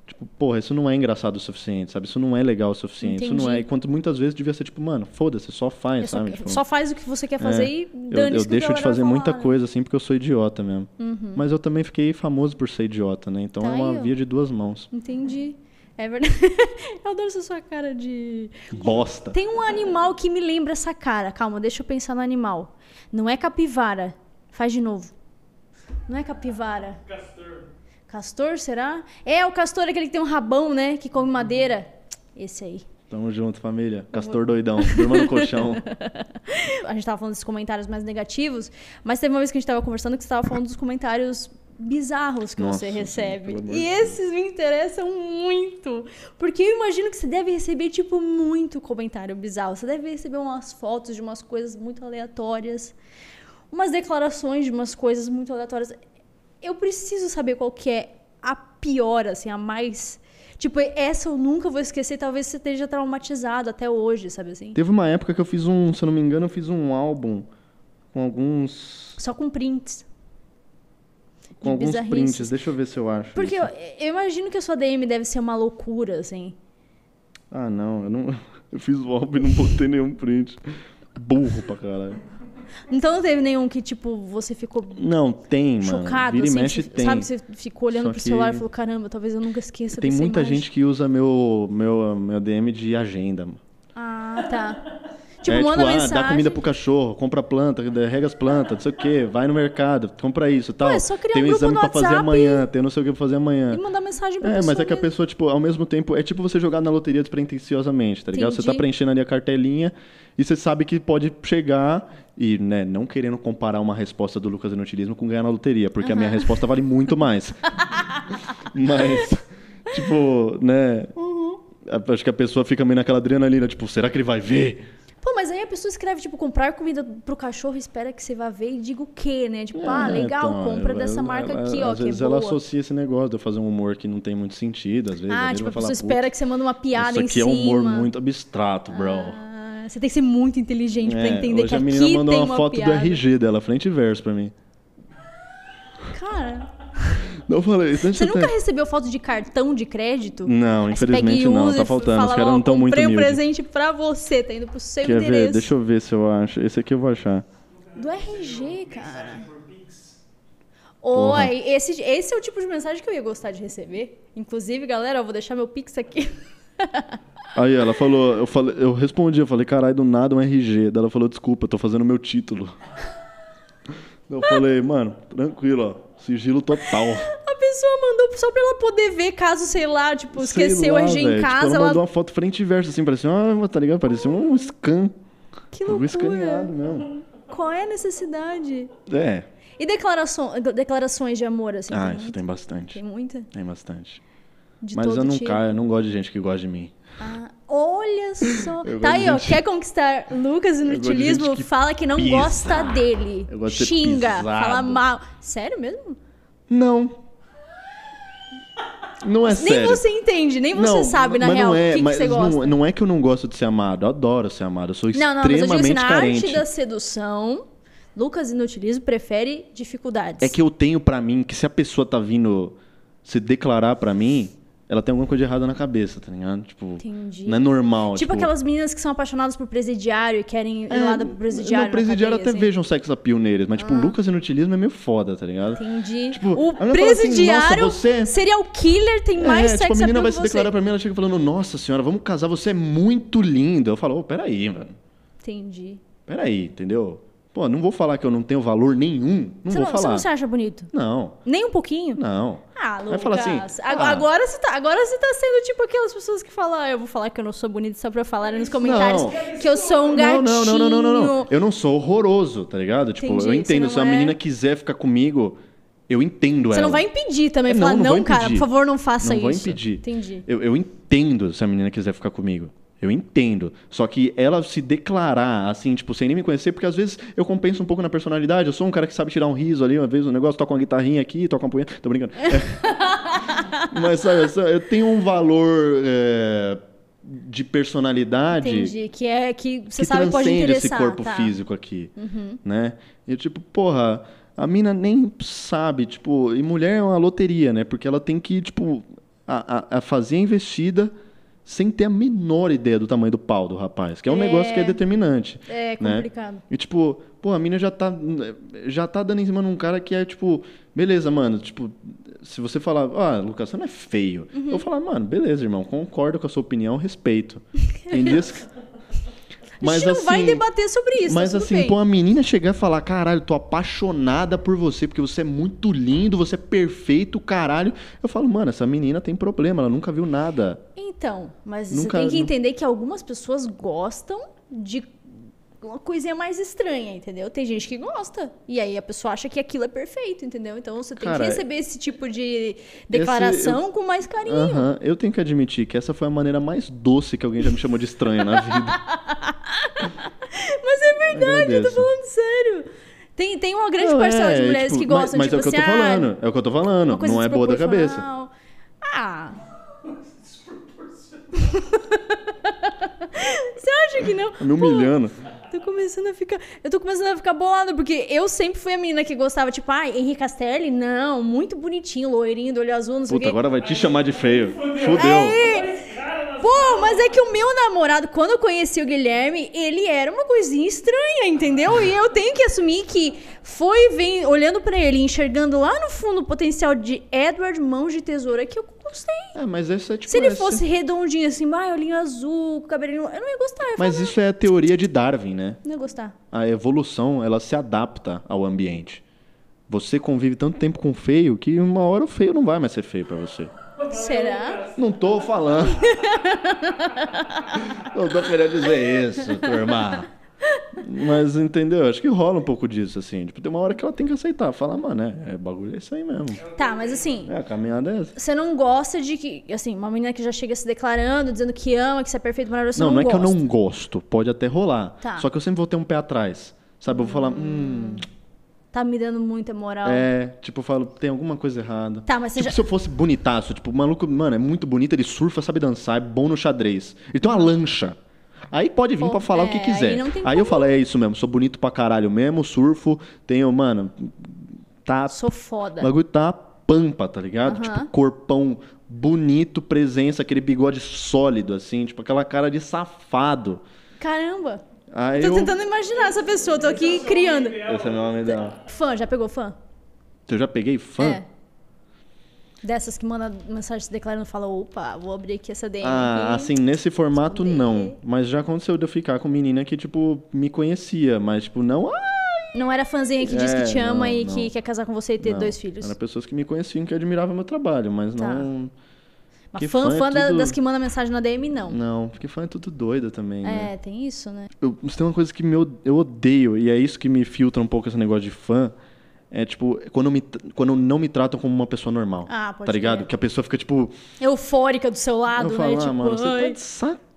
Tipo, porra, isso não é engraçado o suficiente, sabe? Isso não é legal o suficiente. Isso não é. Entendi. Enquanto muitas vezes devia ser tipo, mano, foda-se, só faz, só, sabe? Tipo, só faz o que você quer fazer é. e eu, dane-se eu a deixo de fazer vai muita falar, né? coisa assim porque eu sou idiota mesmo. Mas eu também fiquei famoso por ser idiota, né? Então Tá é uma ó. via de duas mãos. Entendi. É verdade. eu adoro essa sua cara de. Bosta. Tem um animal que me lembra essa cara. Calma, deixa eu pensar no animal. Não é capivara. Faz de novo. Não é capivara. Castor. Castor, será? É, o castor é aquele que tem um rabão, né? Que come madeira. Esse aí. Tamo junto, família. Castor doidão. Durma no colchão. A gente tava falando desses comentários mais negativos, mas teve uma vez que a gente tava conversando que você tava falando dos comentários bizarros que Nossa, você recebe. E esses me interessam muito. Porque eu imagino que você deve receber, tipo, muito comentário bizarro. Você deve receber umas fotos de umas coisas muito aleatórias, umas declarações de umas coisas muito aleatórias. Eu preciso saber qual que é a pior, assim, a mais. Tipo, essa eu nunca vou esquecer, talvez você esteja traumatizado até hoje, sabe assim? Teve uma época que eu fiz um, se eu não me engano, eu fiz um álbum com alguns. Só com prints. Com alguns prints. Deixa eu ver se eu acho. Porque eu, eu imagino que a sua DM deve ser uma loucura, assim. Ah, não, eu não. Eu fiz o álbum e não botei nenhum print. Burro pra caralho. Então não teve nenhum que, tipo, você ficou Não, tem, mano. chocado, Vira e assim, mexe você- tem. sabe? Você ficou olhando Só pro celular e falou, caramba, talvez eu nunca esqueça Tem muita imagem." gente que usa meu, meu, meu DM de agenda. mano. Ah, tá. Tipo, é, manda tipo, ah, mensagem. dá comida pro cachorro, compra planta, rega as plantas, não sei o quê, vai no mercado, compra isso tal. é só criar tem um um exame pra fazer WhatsApp amanhã, tem não sei o que pra fazer amanhã. E mandar mensagem pra É, mas é que a pessoa, tipo, ao mesmo tempo, é tipo você jogar na loteria despretensiosamente, tá ligado? Você tá Entendi. preenchendo ali a cartelinha e você sabe que pode chegar e, né, não querendo comparar uma resposta do Lucas Inutilismo com ganhar na loteria, porque a minha resposta vale muito mais. mas, tipo, né, Uhum. acho que a pessoa fica meio naquela adrenalina, tipo, será que ele vai ver? Pô, mas aí a pessoa escreve, tipo, comprar comida pro cachorro, espera que você vá ver e diga o quê, né? Tipo, ah, É, ó, então, compra ela- dessa marca ela- aqui, ó, Às que é vezes boa. ela associa esse negócio de eu fazer um humor que não tem muito sentido, às vezes. Ah, tipo, a vai falar, pessoa espera que você manda uma "Putz, piada Isso em aqui é cima. um humor muito abstrato, bro. você tem que ser muito inteligente pra É, entender hoje que a menina aqui mandou uma uma foto piada. do RG dela, frente e verso pra mim. Cara, Eu falei, você nunca recebeu foto de cartão de crédito? Não, infelizmente não, tá faltando, os fala, caras não "Ó, tão muito Comprei um humildes." presente pra você, tá indo pro seu Quer endereço. ver? Deixa eu ver se eu acho. Esse aqui eu vou achar. Do RG, cara. Oi, esse, esse é o tipo de mensagem que eu ia gostar de receber. Inclusive, galera, eu vou deixar meu Pix aqui. Aí ela falou, eu, falei, eu respondi, eu falei, caralho, do nada um RG. Daí ela falou, desculpa, eu tô fazendo meu título. eu falei, mano, tranquilo, ó. Sigilo total. A pessoa mandou só pra ela poder ver, caso, sei lá, tipo, Sei esqueceu lá, o RG em casa, Tipo, ela ela... mandou uma foto frente e verso, assim, parecia, uma, tá ligado? Parecia um scan. Que Um loucura. escaneado mesmo. Qual é a necessidade? É. E declaração, declarações de amor, assim? Ah, tem, isso tem bastante. tem muita? Tem bastante. De Mas eu não tipo? caio, eu não gosto de gente que gosta de mim. Ah, olha só. Tá aí, ó. gente- Quer conquistar Lucas Inutilismo? gente que Fala que não pisa. gosta dele. Eu gosto de ser Xinga, fala mal. Sério mesmo? Não. Não é Nem sério. você entende, nem você Não, sabe, na real, é, o que, que você gosta. Não, não é que eu não gosto de ser amado, eu adoro ser amado. Eu sou Não, não, mas eu digo extremamente assim, na carente. arte da sedução, Lucas Inutilismo prefere dificuldades. É que eu tenho pra mim que se a pessoa tá vindo se declarar pra mim, ela tem alguma coisa de errada na cabeça, tá ligado? Tipo, Entendi. não é normal. Tipo aquelas meninas que são apaixonadas por presidiário e querem ir lá pro presidiário. Não, presidiário cadeia, até assim. vejo um sex appeal neles, mas tipo, o Lucas Inutilismo é meio foda, tá ligado? Entendi. Tipo, o assim, presidiário, "Nossa, você- serial killer, tem mais é, sexo tipo, a menina appeal vai se você. declarar pra mim, ela chega falando, nossa senhora, vamos casar, você é muito linda. Eu falo, ô, peraí, mano. Entendi. Peraí, entendeu? Pô, não vou falar que eu não tenho valor nenhum. Não Você vou não, você falar. não se acha bonito? Não, Nem um pouquinho? não. Ah, Vai Lucas. falar assim, Ag- ah. agora, você tá, agora você tá sendo tipo aquelas pessoas que falam, ah, eu vou falar que eu não sou bonito só pra falar nos comentários Não. que eu sou um gatinho. Não, não, não, não, não, não, não. Eu não sou horroroso, tá ligado? Tipo, Entendi, eu você entendo. não Se a é- menina quiser ficar comigo, eu entendo Você ela. não vai impedir também, É, falar, não, não, não cara, por favor, não faça Não isso. vou impedir. Entendi. Eu, eu entendo se a menina quiser ficar comigo. Eu entendo. Só que ela se declarar, assim, tipo, sem nem me conhecer, porque às vezes eu compenso um pouco na personalidade. Eu sou um cara que sabe tirar um riso ali, uma vez um negócio, toca uma guitarrinha aqui, toca uma punheta. Tô brincando. É. Mas, sabe, eu tenho um valor é, de personalidade Entendi. Que é que você que sabe pode interessar. esse corpo tá. físico aqui, né? E tipo, porra, a mina nem sabe, tipo, e mulher é uma loteria, né? Porque ela tem que, tipo, a, a- a fazer a investida sem ter a menor ideia do tamanho do pau do rapaz, que é um É. negócio que é determinante. É né? complicado. E tipo, pô, a mina já tá já tá dando em cima de um cara que é tipo, beleza, mano, tipo, se você falar, ah, Lucas, você não é feio. Uhum. Eu vou falar, mano, beleza, irmão, concordo com a sua opinião, respeito. Tem dias que... a gente não vai debater sobre isso, Mas tá assim, bem. pô, a menina chegar e falar, caralho, tô apaixonada por você, porque você é muito lindo, você é perfeito, caralho. Eu falo, mano, essa menina tem problema, ela nunca viu nada. Então, mas Nunca- você tem que entender que algumas pessoas gostam de uma coisinha mais estranha, entendeu? Tem gente que gosta. E aí a pessoa acha que aquilo é perfeito, entendeu? Então você tem Cara, que receber esse tipo de declaração com mais carinho. Aham, eu tenho que admitir que essa foi a maneira mais doce que alguém já me chamou de estranha na vida. Mas é verdade, eu tô falando sério. Tem, tem uma grande Não, parcela de é, mulheres tipo, que gostam, mas, tipo mas é o que eu assim, tô ah, falando, é o que eu tô falando, não é boa da cabeça. Ah, você acha que não? Me humilhando. Tô começando a ficar. Eu tô começando a ficar bolada, porque eu sempre fui a menina que gostava, tipo, ai, Henrique Castelli? Não, muito bonitinho, loirinho, do olho azul, não sei Puta, agora vai te chamar de feio. Fudeu. Aí, Pô, mas é que o meu namorado, quando eu conheci o Guilherme, ele era uma coisinha estranha, entendeu? E eu tenho que assumir que foi vem, olhando pra ele, enxergando lá no fundo o potencial de Edward Mãos de Tesoura que eu gostei. É, mas esse é tipo. Se ele esse- fosse redondinho assim, ah, olhinho azul, cabelinho, eu não ia gostar. Mas falar, isso é a teoria de Darwin, né? não ia gostar. A evolução, ela se adapta ao ambiente. Você convive tanto tempo com o feio que uma hora o feio não vai mais ser feio pra você. Será? Não tô falando. não tô querendo dizer isso, turma. Mas entendeu? Acho que rola um pouco disso, assim. Tipo, tem uma hora que ela tem que aceitar. Falar, mano, é, é bagulho é isso aí mesmo. Tá, mas assim, É, a caminhada é essa. você não gosta de que, assim, uma menina que já chega se declarando, dizendo que ama, que você é perfeito, maravilhoso, Não, não, não é que eu não gosto. Pode até rolar. Tá. Só que eu sempre vou ter um pé atrás. Sabe? Eu vou falar, hum, Tá me dando muita moral. é. Tipo, eu falo, tem alguma coisa errada. Tá, mas Tipo, já... se eu fosse bonitaço, tipo, o maluco, mano, é muito bonito, ele surfa, sabe dançar, é bom no xadrez. Ele tem uma lancha. Aí pode vir Pô, pra falar o que é, quiser. aí Aí eu falo, é isso mesmo, sou bonito pra caralho mesmo, surfo, tenho, mano, tá Sou O foda. bagulho tá pampa, tá ligado? Aham. Tipo, corpão bonito, presença, aquele bigode sólido, assim, tipo, aquela cara de safado. Caramba. Aí Tô eu... tentando imaginar essa pessoa, tô aqui criando. Esse é meu nome dela. Fã, já pegou fã? Eu já peguei fã? É. Dessas que manda mensagem se declarando e fala, opa, vou abrir aqui essa DM. Ah, assim, nesse formato não. Mas já aconteceu de eu ficar com menina que, tipo, me conhecia, mas, tipo, não. Não era fãzinha que diz É, que te ama não, e não. que quer casar com você e ter não. dois filhos. Eram pessoas que me conheciam que admiravam meu trabalho, mas Tá. não. Mas fã, fã é fã da- tudo- das que manda mensagem na DM, não. Não, porque fã é tudo doido também, né? É, tem isso, né? Eu, mas tem uma coisa que me, eu odeio, e é isso que me filtra um pouco esse negócio de fã. É tipo, quando, me, quando não me tratam como uma pessoa normal. Ah, pode Tá ligado? crer. Que a pessoa fica, tipo. Eufórica do seu lado, eu falo, né? ah, tipo, mano, você tá de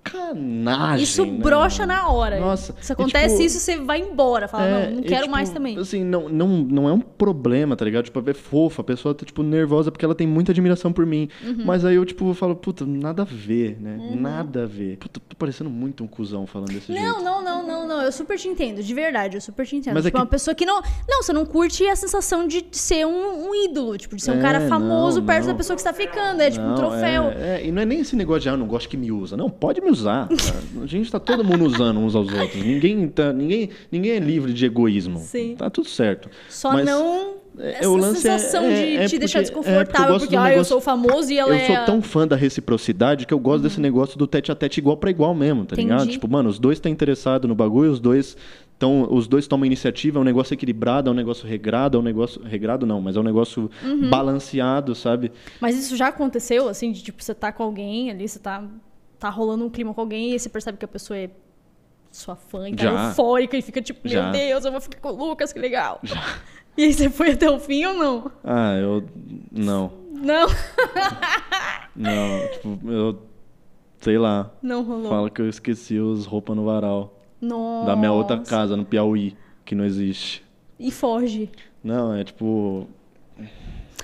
sacanagem. Isso né, brocha na hora. Nossa. Se E, acontece tipo, isso, você vai embora. Fala, É, não, não e, quero tipo, mais também. Assim, não, não, não é um problema, tá ligado? Tipo, é fofa, a pessoa tá, tipo, nervosa porque ela tem muita admiração por mim. Uhum. Mas aí eu, tipo, falo, puta, nada a ver, né? Nada a ver. Puta, tô parecendo muito um cuzão falando desse jeito. Não, não, não, não, não. Eu super te entendo, de verdade, eu super te entendo. Mas é tipo, que- uma pessoa que não. Não, você não curte a sensação de ser um, um ídolo, tipo, de ser um É, cara famoso não, perto não. da pessoa que está ficando. É tipo um Não, troféu. É, é, e não é nem esse negócio de, ah, eu não gosto que me usa. Não, pode me usar. cara. A gente tá todo mundo usando uns aos outros. Ninguém, tá, ninguém, ninguém é livre de egoísmo. Sim. Tá tudo certo. Só Mas não é, essa o lance é- sensação é- de é te deixar porque- é, porque eu desconfortável, porque, ah, eu negócio- sou famoso e ela eu é. sou a- tão fã da reciprocidade que eu gosto desse negócio do tete a tete igual pra igual mesmo, tá ligado? Entendi. Tipo, mano, os dois estão interessados no bagulho, os dois tão, os dois tomam iniciativa, é um negócio equilibrado, é um negócio regrado, é um negócio. Regrado não, mas é um negócio Uhum. balanceado, sabe? Mas isso já aconteceu, assim, de tipo, você tá com alguém ali, você tá, tá rolando um clima com alguém e você percebe que a pessoa é sua fã e tá Já. eufórica e fica tipo, Já. meu Deus, eu vou ficar com o Lucas, que legal. E aí você foi até o fim ou não? Ah, eu. Não. Não, Não, tipo, eu. Sei lá. não rolou. Fala que eu esqueci os roupas no varal. Nossa. Da minha outra casa, no Piauí, que não existe. E foge. Não, é tipo.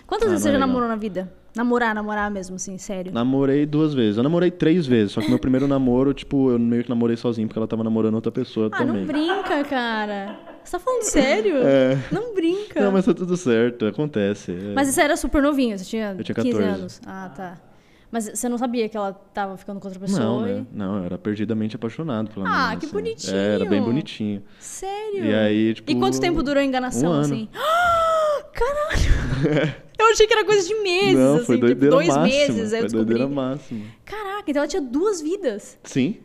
Quantas Ah, vezes você é já namorou na vida? Namorar, namorar mesmo, assim, sério. Namorei duas vezes. Eu namorei três vezes, só que meu primeiro namoro, tipo, eu meio que namorei sozinho, porque ela tava namorando outra pessoa Ah, também. não brinca, cara. Você tá falando sério? É. Não brinca. Não, mas tá tudo certo, acontece. é. Mas você era super novinho, você tinha, Eu tinha 15 14. anos. Ah, tá. Mas você não sabia que ela tava ficando com outra pessoa? Não, e- né? Não, eu era perdidamente apaixonado pela Ah, menina, que assim. bonitinho. Era bem bonitinho. Sério? E aí, tipo. E quanto tempo durou a enganação, um ano. assim? Caralho! Eu achei que era coisa de meses, Não, assim, foi tipo, doideira dois máxima. meses, aí eu foi descobri. doideira máxima. Caraca, então ela tinha duas vidas. Sim.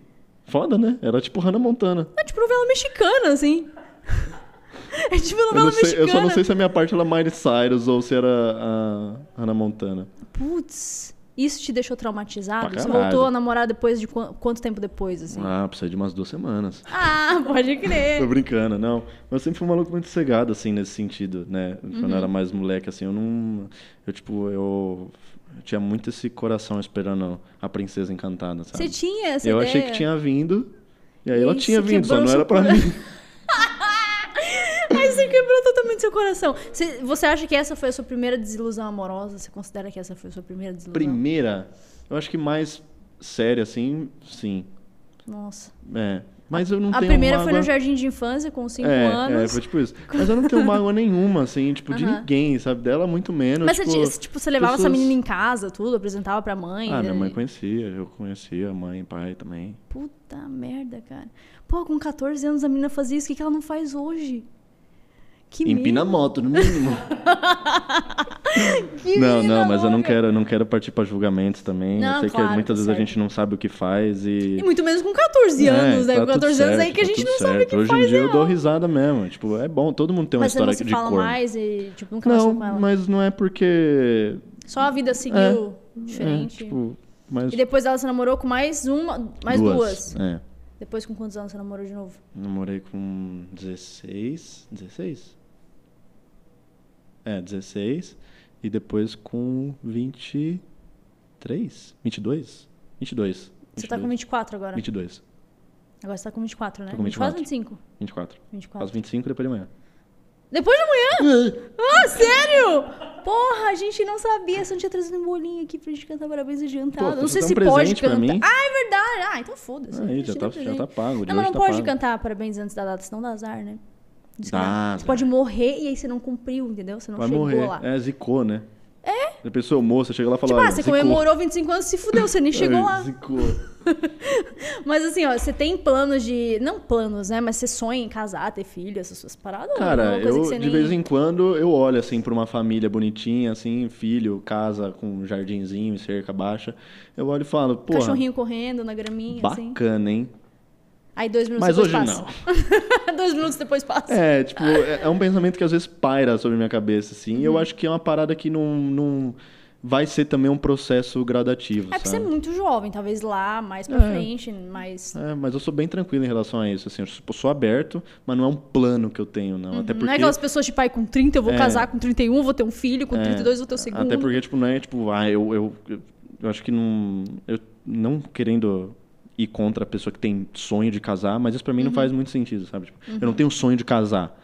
Foda, né? Era tipo Hannah Montana. É tipo novela mexicana, assim. É tipo Eu, novela não sei, mexicana. eu só não sei se a minha parte era Miley Cyrus ou se era a Hannah Montana. Putz, isso te deixou traumatizado? Você voltou a namorar depois de qu- quanto tempo depois, assim? Ah, precisa de umas duas semanas. Ah, pode Tô crer. brincando, não. Mas eu sempre fui um maluco muito cegado, assim, nesse sentido, né? Quando Uhum. eu era mais moleque, assim, eu não. Eu, tipo, eu. eu tinha muito esse coração esperando a princesa encantada, sabe? Você tinha essa eu ideia? achei que tinha vindo. E aí E ela tinha vindo, só não era pra mim. Quebrou totalmente seu coração. Você, você acha que essa foi a sua primeira desilusão amorosa? Você considera que essa foi a sua primeira desilusão? Primeira, eu acho que mais séria, assim, sim. Nossa. É. Mas eu não A tenho primeira foi mágoa... no jardim de infância, com 5 é, anos. É, foi tipo isso. Mas eu não tenho mágoa nenhuma, assim, tipo, de Aham. ninguém, sabe? Dela muito menos. Mas tipo, você, tipo, você levava essa pessoas- menina em casa, tudo, apresentava pra mãe. Ah, minha né? mãe conhecia, eu conhecia, mãe, pai também. Puta merda, cara. Pô, com 14 anos a menina fazia isso, o que, que ela não faz hoje? Que Empina a medo. moto, no mínimo. Que não, menina não, mas eu não quero, não quero partir pra julgamentos também. Não, eu sei claro, que muitas vezes a certo. gente não sabe o que faz e. E muito menos com 14 É, anos, né? tá Com 14 tudo anos aí certo, que a tá gente não sabe o certo. que Hoje faz. em dia eu real. dou risada mesmo. Tipo, é bom, todo mundo tem uma Mas você não história se de fala cor. mais e, tipo, nunca Não, com ela. mas não é porque. Só a vida seguiu diferente. É, tipo, mas E depois dela você namorou com mais uma, mais duas. É. Depois com quantos anos você namorou de novo? Namorei com 16. 16? É, 16. E depois com 23? 22? 22. Você tá com 24 agora. 22. Agora você tá com 24, né? Tô com 24 24. 25? 24. 24. Faço 25 depois de amanhã. Depois de amanhã? ah, sério? Porra, a gente não sabia. Você não tinha trazido um bolinho aqui pra gente cantar parabéns adiantado. Pô, não sei um se pode cantar. mim? Ah, é verdade. Ah, então foda-se. Aí, já tá, já tá pago. Não, mas não tá pode pago. cantar parabéns antes da data, senão dá azar, né? Dá. Você pode morrer e aí você não cumpriu, entendeu? Você não Vai chegou morrer. lá. É, zicou, né? É? A pessoa moça chega lá e fala, Tipo, ah, você zicou. comemorou 25 anos, se fudeu, você nem chegou lá. Zicou. Mas assim, ó, você tem planos de. Não planos, né? Mas você sonha em casar, ter filho, essas suas paradas? é Cara, eu que você de nem... vez em quando eu olho assim pra uma família bonitinha, assim, filho, casa com um jardinzinho cerca baixa. Eu olho e falo, pô, Cachorrinho correndo na graminha, assim. bacana, hein? Aí dois minutos Mas depois hoje passa. dois minutos depois passa. É, tipo, é, é um pensamento que às vezes paira sobre a minha cabeça, assim. Uhum. E eu acho que é uma parada que não, não vai ser também um processo gradativo, É porque você é muito jovem, talvez lá, mais pra É. frente, mais. É, mas eu sou bem tranquilo em relação a isso, assim. Eu sou- aberto, mas não é um plano que eu tenho, não. Até porque... Não é aquelas pessoas tipo, pai, com 30 eu vou É. casar, com 31 eu vou ter um filho, com 32 eu vou ter o segundo. Até porque, tipo, não é tipo, ah, eu, eu, eu, eu acho que não. Eu não querendo ir contra a pessoa que tem sonho de casar, mas isso pra mim não Uhum. faz muito sentido, sabe? Tipo, Eu não tenho sonho de casar.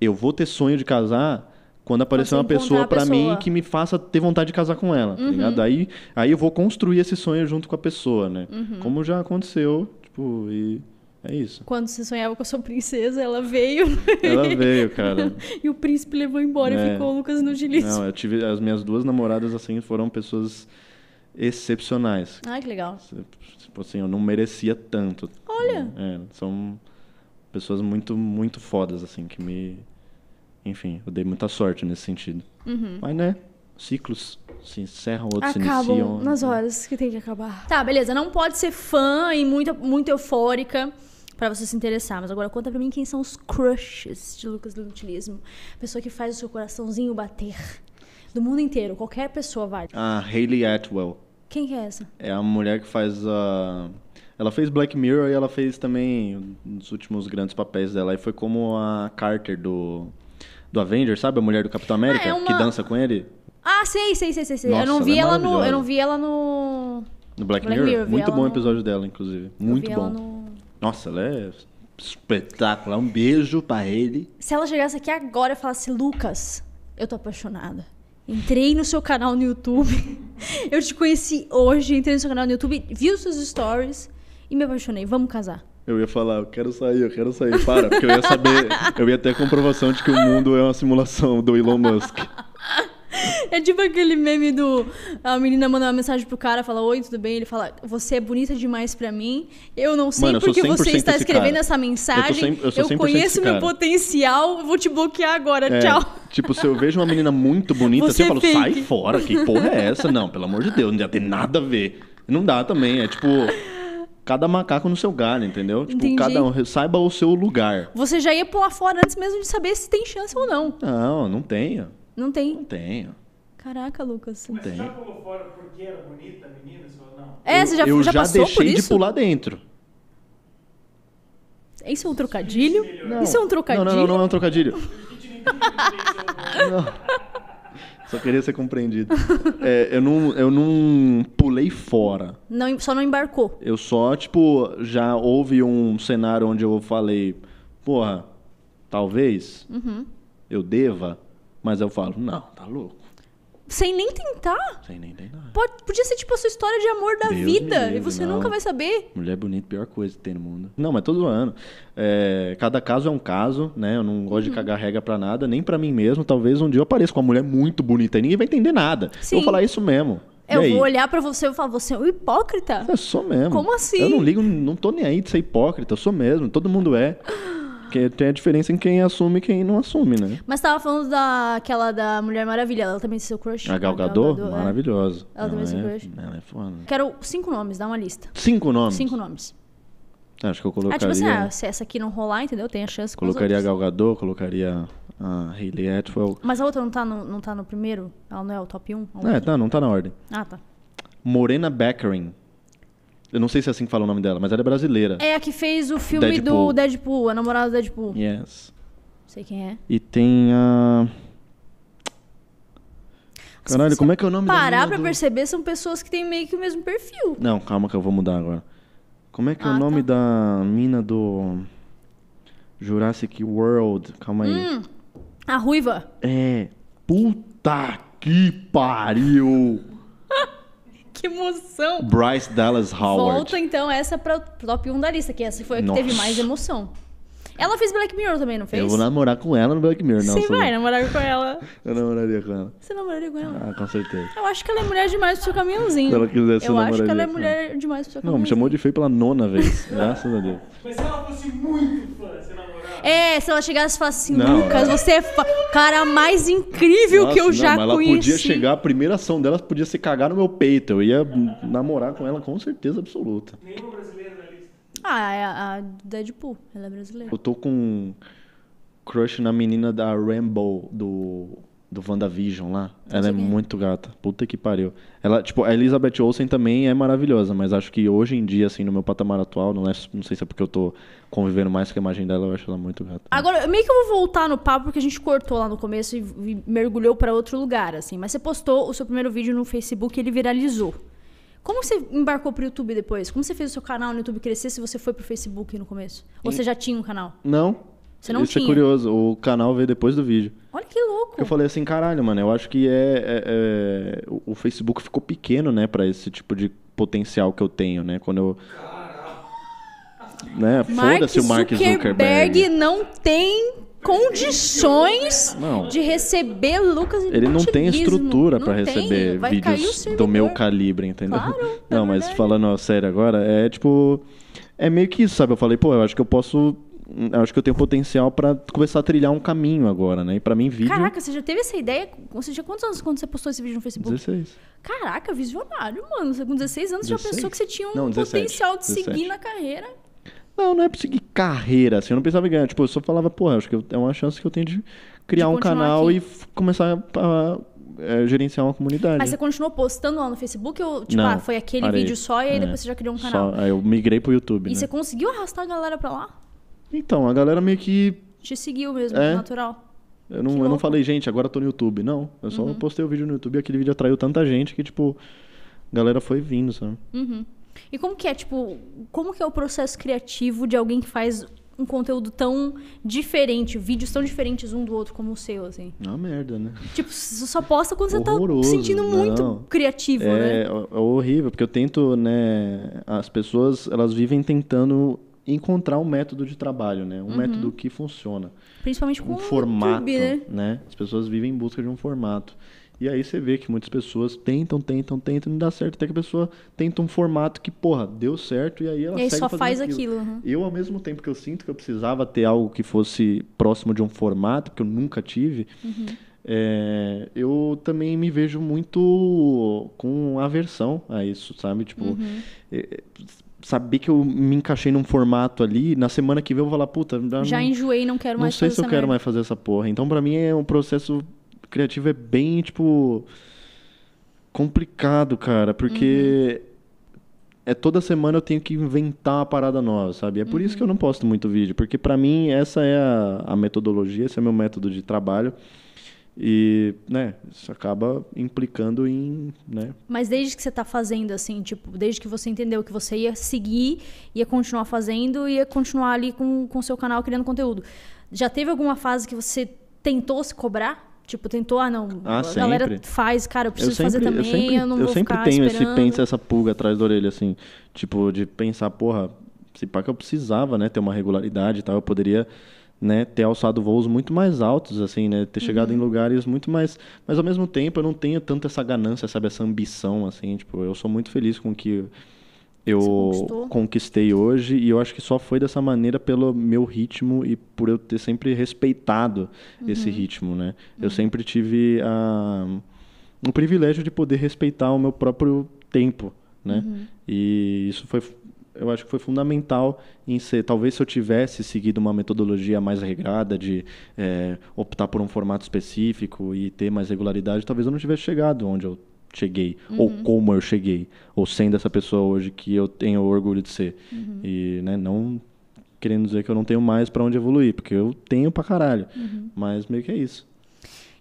Eu vou ter sonho de casar quando aparecer você uma pessoa a pra mim que me faça ter vontade de casar com ela, tá Uhum. ligado? Aí, aí eu vou construir esse sonho junto com a pessoa, né? Uhum. Como já aconteceu, tipo, e é isso. Quando você sonhava com a sua princesa, ela veio Ela veio, cara. e o príncipe levou embora É. e ficou o Lucas no gilice. Não, eu tive as minhas duas namoradas assim foram pessoas excepcionais. Ai, que legal. Tipo assim, eu não merecia tanto. Olha. É, são pessoas muito, muito fodas, assim, que me. Enfim, eu dei muita sorte nesse sentido. Mas, né? Ciclos se encerram, outros se Acabam iniciam. nas horas que tem que acabar. Tá, beleza. Não pode ser fã e muito, muito eufórica pra você se interessar. Mas agora conta pra mim quem são os crushes de Lucas do Utilismo. Pessoa que faz o seu coraçãozinho bater. Do mundo inteiro. Qualquer pessoa vale. A Hayley Atwell Quem que é essa? é a mulher que faz a. Ela fez Black Mirror e ela fez também dos últimos grandes papéis dela. E foi como a Carter do, do Avengers, sabe? A mulher do Capitão América Ah, é uma- que dança com ele Ah, sei, sei, sei, sei. sei. Nossa, eu não vi ela é ela no. Eu não vi ela no. no Black, Black Mirror. Mirror, Muito bom o no- episódio dela, inclusive. Muito bom. no. Nossa, ela é espetacular. Um beijo pra ele. Se ela chegasse aqui agora e falasse, Lucas, eu tô apaixonada. Entrei no seu canal no YouTube. Eu te conheci hoje, entrei no seu canal no YouTube, vi os seus stories e me apaixonei. Vamos casar. Eu ia falar, eu quero sair, eu quero sair. Para, porque eu ia saber, eu ia ter a comprovação de que o mundo é uma simulação do Elon Musk. É tipo aquele meme do. A menina manda uma mensagem pro cara, fala: Oi, tudo bem? Ele fala: Você é bonita demais pra mim. Eu não sei Mano, eu porque você 100% está escrevendo cara. essa mensagem. Eu cem- eu 100% conheço meu potencial, vou te bloquear agora. É, Tchau. Tipo, se eu vejo uma menina muito bonita, Você assim, eu falo, é sai fake." fora, que porra é essa? Não, pelo amor de Deus, não tem nada a ver. Não dá também, é tipo, cada macaco no seu galho, entendeu? Tipo, Entendi. cada um, saiba o seu lugar. Você já ia pular fora antes mesmo de saber se tem chance ou não. Não, não tenho, Não tem. não tenho. Caraca, Lucas. Mas você Tem. já pulou fora porque era bonita a menina? Você falou, não. É, você já, eu já já passou deixei por de isso? pular dentro. Isso é um trocadilho? Não. Isso é um trocadilho? Não, não, não, não é um trocadilho. Só queria ser compreendido. É, eu, não, eu não pulei fora. Não, só não embarcou. Eu só, tipo, já houve um cenário onde eu falei, porra, talvez Uhum. eu deva, mas eu falo, não, tá louco. Sem nem tentar. Sem nem nada. Pode, podia ser tipo a sua história de amor da Deus vida. e você não. nunca vai saber. Mulher bonita, pior coisa que tem no mundo. Não, mas todo ano. É, cada caso é um caso, né? Eu não gosto Uhum. de cagar regra pra nada, nem pra mim mesmo. Talvez um dia eu apareça com uma mulher muito bonita e ninguém vai entender nada. Sim. Eu vou falar isso mesmo. Eu vou olhar pra você e falar, você é um hipócrita. Eu sou mesmo. Como assim? Eu não ligo, não tô nem aí de ser hipócrita, eu sou mesmo, todo mundo é. Porque tem a diferença em quem assume e quem não assume, né? Mas tava falando daquela da Mulher Maravilha. Ela também é seu crush? A Gal Gadot, é. maravilhosa. Ela também é seu crush. Ela é foda. Quero cinco nomes, dá uma lista. Cinco nomes. Cinco nomes. Acho que eu Ah, colocaria. tipo assim, ah, se essa aqui não rolar, entendeu? Tem a chance colocaria a. Gal Gadot, colocaria a Hayley Atwell. Mas a outra não tá, no, não tá no primeiro? Ela não é o top 1? É, tá, não tá na ordem. Ah, tá. Morena Baccarin. Eu não sei se é assim que fala o nome dela, mas ela é brasileira. É a que fez o filme Deadpool. do Deadpool, a namorada do Deadpool. Yes. Sei quem é. E tem a. Caralho, como é que é o nome da Parar pra do- perceber, são pessoas que têm meio que o mesmo perfil. Não, calma que eu vou mudar agora. Como é que é Ah, o nome tá. da mina do Jurassic World? Calma aí. Hum, a ruiva. É. Puta que pariu! Que emoção! Bryce Dallas Howard. Volta então essa pra top 1 da lista, que essa foi a que Nossa. teve mais emoção. Ela fez Black Mirror também, não fez? Eu vou namorar com ela no Black Mirror, não. Você vai namorar com ela. Eu namoraria com ela. Você namoraria com ela? Ah, com certeza. Eu acho que ela é mulher demais pro seu caminhãozinho. Se ela quisesse, eu eu acho que ela é namoraria mulher demais pro seu Não, caminhãozinho. me chamou de feio pela nona vez. Graças a Deus. Mas se ela fosse muito fã, você namorava? É, se ela chegasse e falasse assim, Não, Lucas, é. você é o cara mais incrível que eu Nossa, já não, mas ela conheci. podia chegar, a primeira ação dela podia ser cagar no meu peito. Eu ia namorar com ela com certeza absoluta. Nenhuma brasileira na lista. Ah, é a, a Deadpool. Ela é brasileira. Eu tô com crush na menina da Rainbow do do WandaVision lá. Ela é é. muito gata. Puta que pariu. Ela, tipo, a Elizabeth Olsen também é maravilhosa, mas acho que hoje em dia, assim, no meu patamar atual, não, é, não sei se é porque eu tô convivendo mais com a imagem dela, eu acho ela muito gata. Agora, meio que eu vou voltar no papo, porque a gente cortou lá no começo e, e mergulhou pra outro lugar, assim. Mas você postou o seu primeiro vídeo no Facebook e ele viralizou. Como você embarcou pro YouTube depois? Como você fez o seu canal no YouTube crescer se você foi pro Facebook no começo? Ou você já tinha um canal? Não. Você não Isso tinha? é curioso. O canal veio depois do vídeo. Olha que louco. Eu falei assim, caralho, mano, eu acho que é, é- é- o- Facebook ficou pequeno, né, Pra esse tipo de potencial que eu tenho, né? Quando eu né, foda-se o Mark Zuckerberg. não tem condições Não. de receber Lucas Ele não tem estrutura tem. receber vídeos do meu calibre, entendeu? Claro, é não, mas verdade. falando sério agora, é tipo é meio que isso, sabe? Eu falei, pô, eu acho que eu posso acho que eu tenho potencial pra começar a trilhar um caminho agora, né? E pra mim vídeo Caraca, você já teve essa ideia? Você tinha quantos anos quando você postou esse vídeo no Facebook? 16. Caraca, visionário, mano. Você com 16 anos já 16? pensou que você tinha um Não, 17, potencial de 17. seguir na carreira. Não, não é pra seguir carreira, assim, eu não pensava em ganhar. Tipo, eu só falava, pô, acho que é uma chance que eu tenho de criar De um canal aqui. e começar a, é, gerenciar uma comunidade. Mas você continuou postando lá no Facebook ou, tipo, Não, ah, foi aquele parei. vídeo só e aí É, depois você já criou um canal? Só, aí eu migrei pro YouTube, E né? você conseguiu arrastar a galera pra lá? Então, a galera meio que. Te seguiu mesmo, É. natural. Eu não, Que eu não falei, gente, agora eu tô no YouTube. Não, eu só postei o vídeo no YouTube e aquele vídeo atraiu tanta gente que, tipo, a galera foi vindo, sabe? Uhum. E como que é, tipo, como que é o processo criativo de alguém que faz um conteúdo tão diferente, vídeos tão diferentes um do outro como o seu, assim? É uma merda, né? Tipo, você só posta quando você tá Horroroso, se sentindo muito não. criativo, né? É, é horrível, porque eu tento, né? As pessoas, elas vivem tentando encontrar um método de trabalho, né? Um método que funciona. Principalmente com um formato, YouTube, né? né? As pessoas vivem em busca de um formato. E aí você vê que muitas pessoas tentam, tentam, tentam, não dá certo. Até que a pessoa tenta um formato que, porra, deu certo e aí ela E aí só faz aquilo. aquilo. uhum. Eu, ao mesmo tempo que eu sinto que eu precisava ter algo que fosse próximo de um formato, que eu nunca tive, Uhum. é, eu também me vejo muito com aversão a isso, sabe? Tipo, Uhum. é, saber que eu me encaixei num formato ali, na semana que vem eu vou falar, puta, Já não, enjoei, não quero não mais sei fazer se eu quero merda. mais fazer essa porra. Então, pra mim, é um processo criativo é bem, tipo, complicado, cara, porque Uhum. é toda semana eu tenho que inventar uma parada nova, sabe? É por isso que eu Uhum. não posto muito vídeo, porque pra mim essa é a, a metodologia, esse é o meu método de trabalho. E, né, isso acaba implicando em, né, Mas desde que você tá fazendo, assim, tipo, desde que você entendeu que você ia seguir, ia continuar fazendo, ia continuar ali com o seu canal criando conteúdo. Já teve alguma fase que você tentou se cobrar? Tipo, tentou, ah, não, Ah, a galera sempre. faz, cara, eu preciso eu sempre, fazer também, eu sempre, eu não eu vou sempre ficar tenho esperando. esse pensa essa pulga atrás da orelha assim, tipo de pensar, porra, se pá que eu precisava, né, ter uma regularidade e tal, eu poderia, né, ter alçado voos muito mais altos assim, né, ter chegado Uhum. em lugares muito mais, mas ao mesmo tempo eu não tenho tanto essa ganância, sabe, essa ambição assim, tipo, eu sou muito feliz com o que eu conquistei hoje e eu acho que só foi dessa maneira pelo meu ritmo e por eu ter sempre respeitado Uhum. esse ritmo, né? Eu sempre tive a, o privilégio de poder respeitar o meu próprio tempo, né? Uhum. E isso foi, eu acho que foi fundamental em ser. Talvez se eu tivesse seguido uma metodologia mais regrada de eh, optar por um formato específico e ter mais regularidade, talvez eu não tivesse chegado onde eu cheguei ou como eu cheguei ou sendo essa pessoa hoje que eu tenho orgulho de ser e né, não querendo dizer que eu não tenho mais pra onde evoluir porque eu tenho pra caralho mas meio que é isso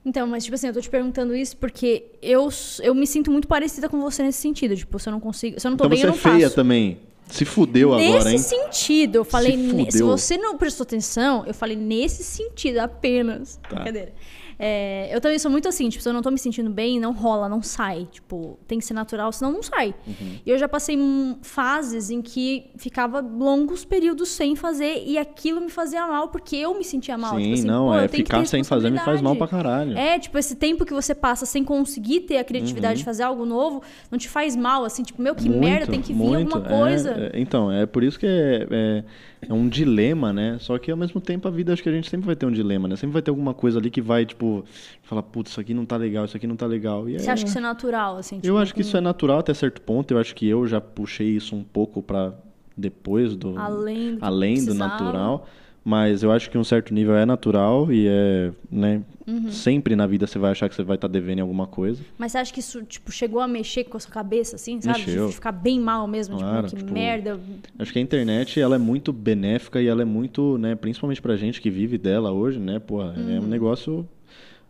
Então, mas tipo assim, eu tô te perguntando isso porque eu, eu me sinto muito parecida com você nesse sentido. Tipo, se eu não consigo. Se eu não tô então bem, você eu é não feia faço. também se fudeu nesse agora hein sentido, eu falei. Se Se, você não prestou atenção, eu falei nesse sentido apenas. Tá. Brincadeira. É, eu também sou muito assim, tipo, se eu não tô me sentindo bem, não rola, não sai. Tipo, tem que ser natural, senão não sai. Uhum. E eu já passei fases em que ficava longos períodos sem fazer e aquilo me fazia mal porque eu me sentia mal. Sim, tipo assim, não, é ficar sem fazer me faz mal pra caralho. É, tipo, esse tempo que você passa sem conseguir ter a criatividade Uhum. de fazer algo novo, não te faz mal, assim, tipo, meu, que merda, tem que vir alguma é, coisa. é, então, é por isso que é, é, é um dilema, né? Só que ao mesmo tempo a vida, acho que a gente sempre vai ter um dilema, né? Sempre vai ter alguma coisa ali que vai, tipo, falar, putz, isso aqui não tá legal, isso aqui não tá legal. E Você é- acha que isso é natural, assim? Eu tipo, acho que isso é natural até certo ponto. Eu acho que eu já puxei isso um pouco pra depois do. Além do além do natural. Mas eu acho que um certo nível é natural e é, né? Uhum. Sempre na vida você vai achar que você vai estar devendo em alguma coisa. Mas você acha que isso, tipo, chegou a mexer com a sua cabeça, assim, sabe? Mexeu. De ficar bem mal mesmo, Claro, tipo, que tipo, merda. Acho que a internet ela é muito benéfica e ela é muito, né, principalmente pra gente que vive dela hoje, né, pô, é Uhum. um negócio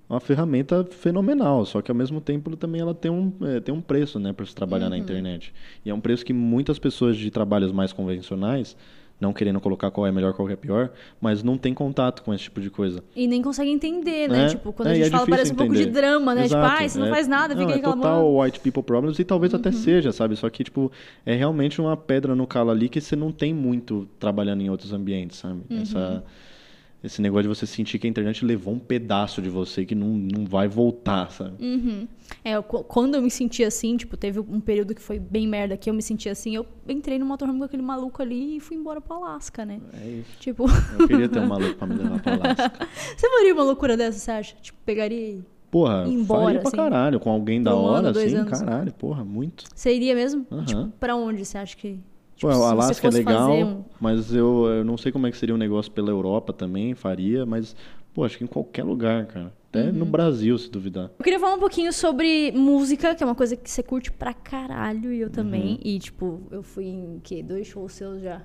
uma ferramenta fenomenal, só que ao mesmo tempo também ela tem um, é, tem um preço, né, para se trabalhar Uhum. na internet. E é um preço que muitas pessoas de trabalhos mais convencionais, não querendo colocar qual é melhor, qual é pior, mas não tem contato com esse tipo de coisa. E nem consegue entender, né? É, Tipo, quando é, a gente é fala, parece um difícil pouco de entender. drama, né? Exato, tipo, ah, você não é- faz nada, não, fica é reclamando. total white people problems e talvez Uhum. até seja, sabe? Só que, tipo, é realmente uma pedra no calo ali que você não tem muito trabalhando em outros ambientes, sabe? Uhum. Essa, esse negócio de você sentir que a internet levou um pedaço de você que não, não vai voltar, sabe? Uhum. É, eu- qu- quando eu me senti assim, tipo, teve um período que foi bem merda que eu me senti assim, eu entrei no motorhome com aquele maluco ali e fui embora pro Alasca, né? É isso. Tipo, Eu queria ter um maluco pra me levar pra Alasca. você faria uma loucura dessa, você acha? Tipo, pegaria e... Porra, embora, faria pra assim, caralho. Com alguém da um hora, ano, assim, anos. caralho, porra, muito. Você iria mesmo? Aham. Tipo, pra onde você acha que... Tipo, o Alasca é legal, um- mas eu, eu não sei como é que seria um negócio pela Europa também, faria, mas, pô, acho que em qualquer lugar, cara. Até Uhum. no Brasil, se duvidar. Eu queria falar um pouquinho sobre música, que é uma coisa que você curte pra caralho, e eu Uhum. também. E, tipo, eu fui em, que, dois shows seus já.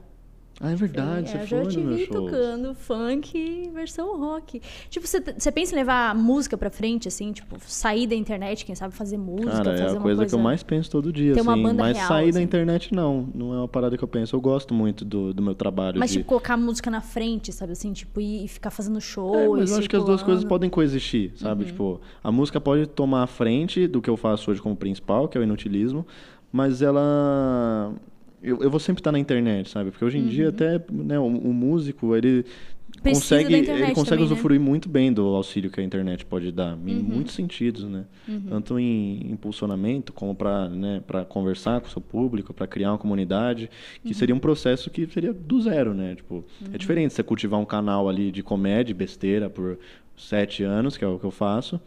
Ah, é verdade, É, você eu foi já te no meu vi tocando funk versão rock. Tipo, você, você pensa em levar a música pra frente, assim, tipo, sair da internet, quem sabe fazer música, Cara, fazer é a uma coisa, que eu mais penso todo dia, assim. banda mas real, sair da assim. internet, não. Não é uma parada que eu penso. Eu gosto muito do, do meu trabalho. Mas, de... tipo, colocar a música na frente, sabe assim? Tipo, ir e ficar fazendo show. É, mas e eu acho que as duas coisas podem coexistir, sabe? Tipo, a música pode tomar a frente do que eu faço hoje como principal, que é o inutilismo, mas ela. Eu, eu vou sempre estar na internet, sabe? Porque hoje em dia, até né, o, o músico, ele Precisa consegue, ele consegue também, né? usufruir muito bem do auxílio que a internet pode dar, em Uhum. muitos sentidos, né? Tanto em impulsionamento, como para né, pra conversar com o seu público, para criar uma comunidade, que Uhum. seria um processo que seria do zero, né? Tipo, é diferente você cultivar um canal ali de comédia, besteira, por sete anos, que é o que eu faço,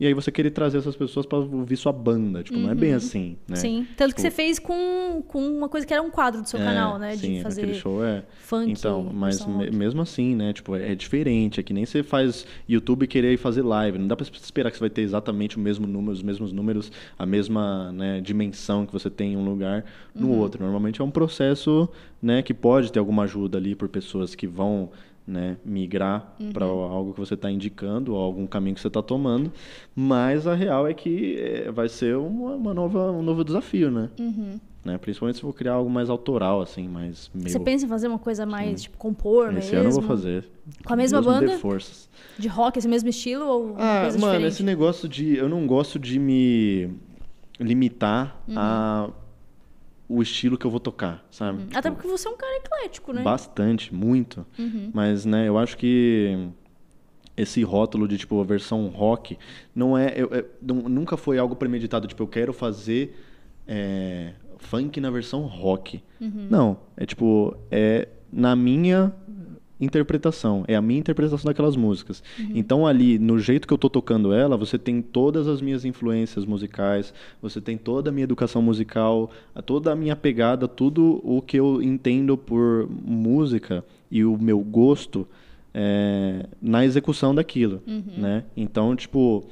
e aí você querer trazer essas pessoas para ouvir sua banda. Tipo, não é bem assim, né? Uhum. Sim. Tanto que Tipo, você fez com, com uma coisa que era um quadro do seu é, canal, né? Sim, de fazer show é. funk. Então, mas me- mesmo assim, né? Tipo, é diferente. É que nem você faz YouTube querer fazer live. Não dá pra esperar que você vai ter exatamente o mesmo número, os mesmos números, a mesma né, dimensão que você tem em um lugar no Uhum. outro. Normalmente é um processo, né, que pode ter alguma ajuda ali por pessoas que vão né, migrar Uhum. para algo que você está indicando ou algum caminho que você está tomando, mas a real é que é, vai ser uma, uma nova, um novo desafio, né? né? Principalmente se for criar algo mais autoral, assim, mais meu. Uhum. Você pensa em fazer uma coisa mais, tipo, compor Esse mesmo? ano eu vou fazer. Com a mesma Deus me dê banda? forças. De rock, esse mesmo estilo ou Ah, mano, diferente? esse negócio de. Eu não gosto de me limitar Uhum. a o estilo que eu vou tocar, sabe? Hum. Até Tipo, porque você é um cara eclético, né? Bastante, muito. Uhum. Mas, né, eu acho que esse rótulo de, tipo, a versão rock não é... eu- nu- nunca foi algo premeditado. Tipo, eu quero fazer é, funk na versão rock. Uhum. Não. É, tipo, é na minha interpretação. É a minha interpretação daquelas músicas. Então, ali, no jeito que eu tô tocando ela, você tem todas as minhas influências musicais, você tem toda a minha educação musical, toda a minha pegada, tudo o que eu entendo por música e o meu gosto é, na execução daquilo, né? Então, tipo,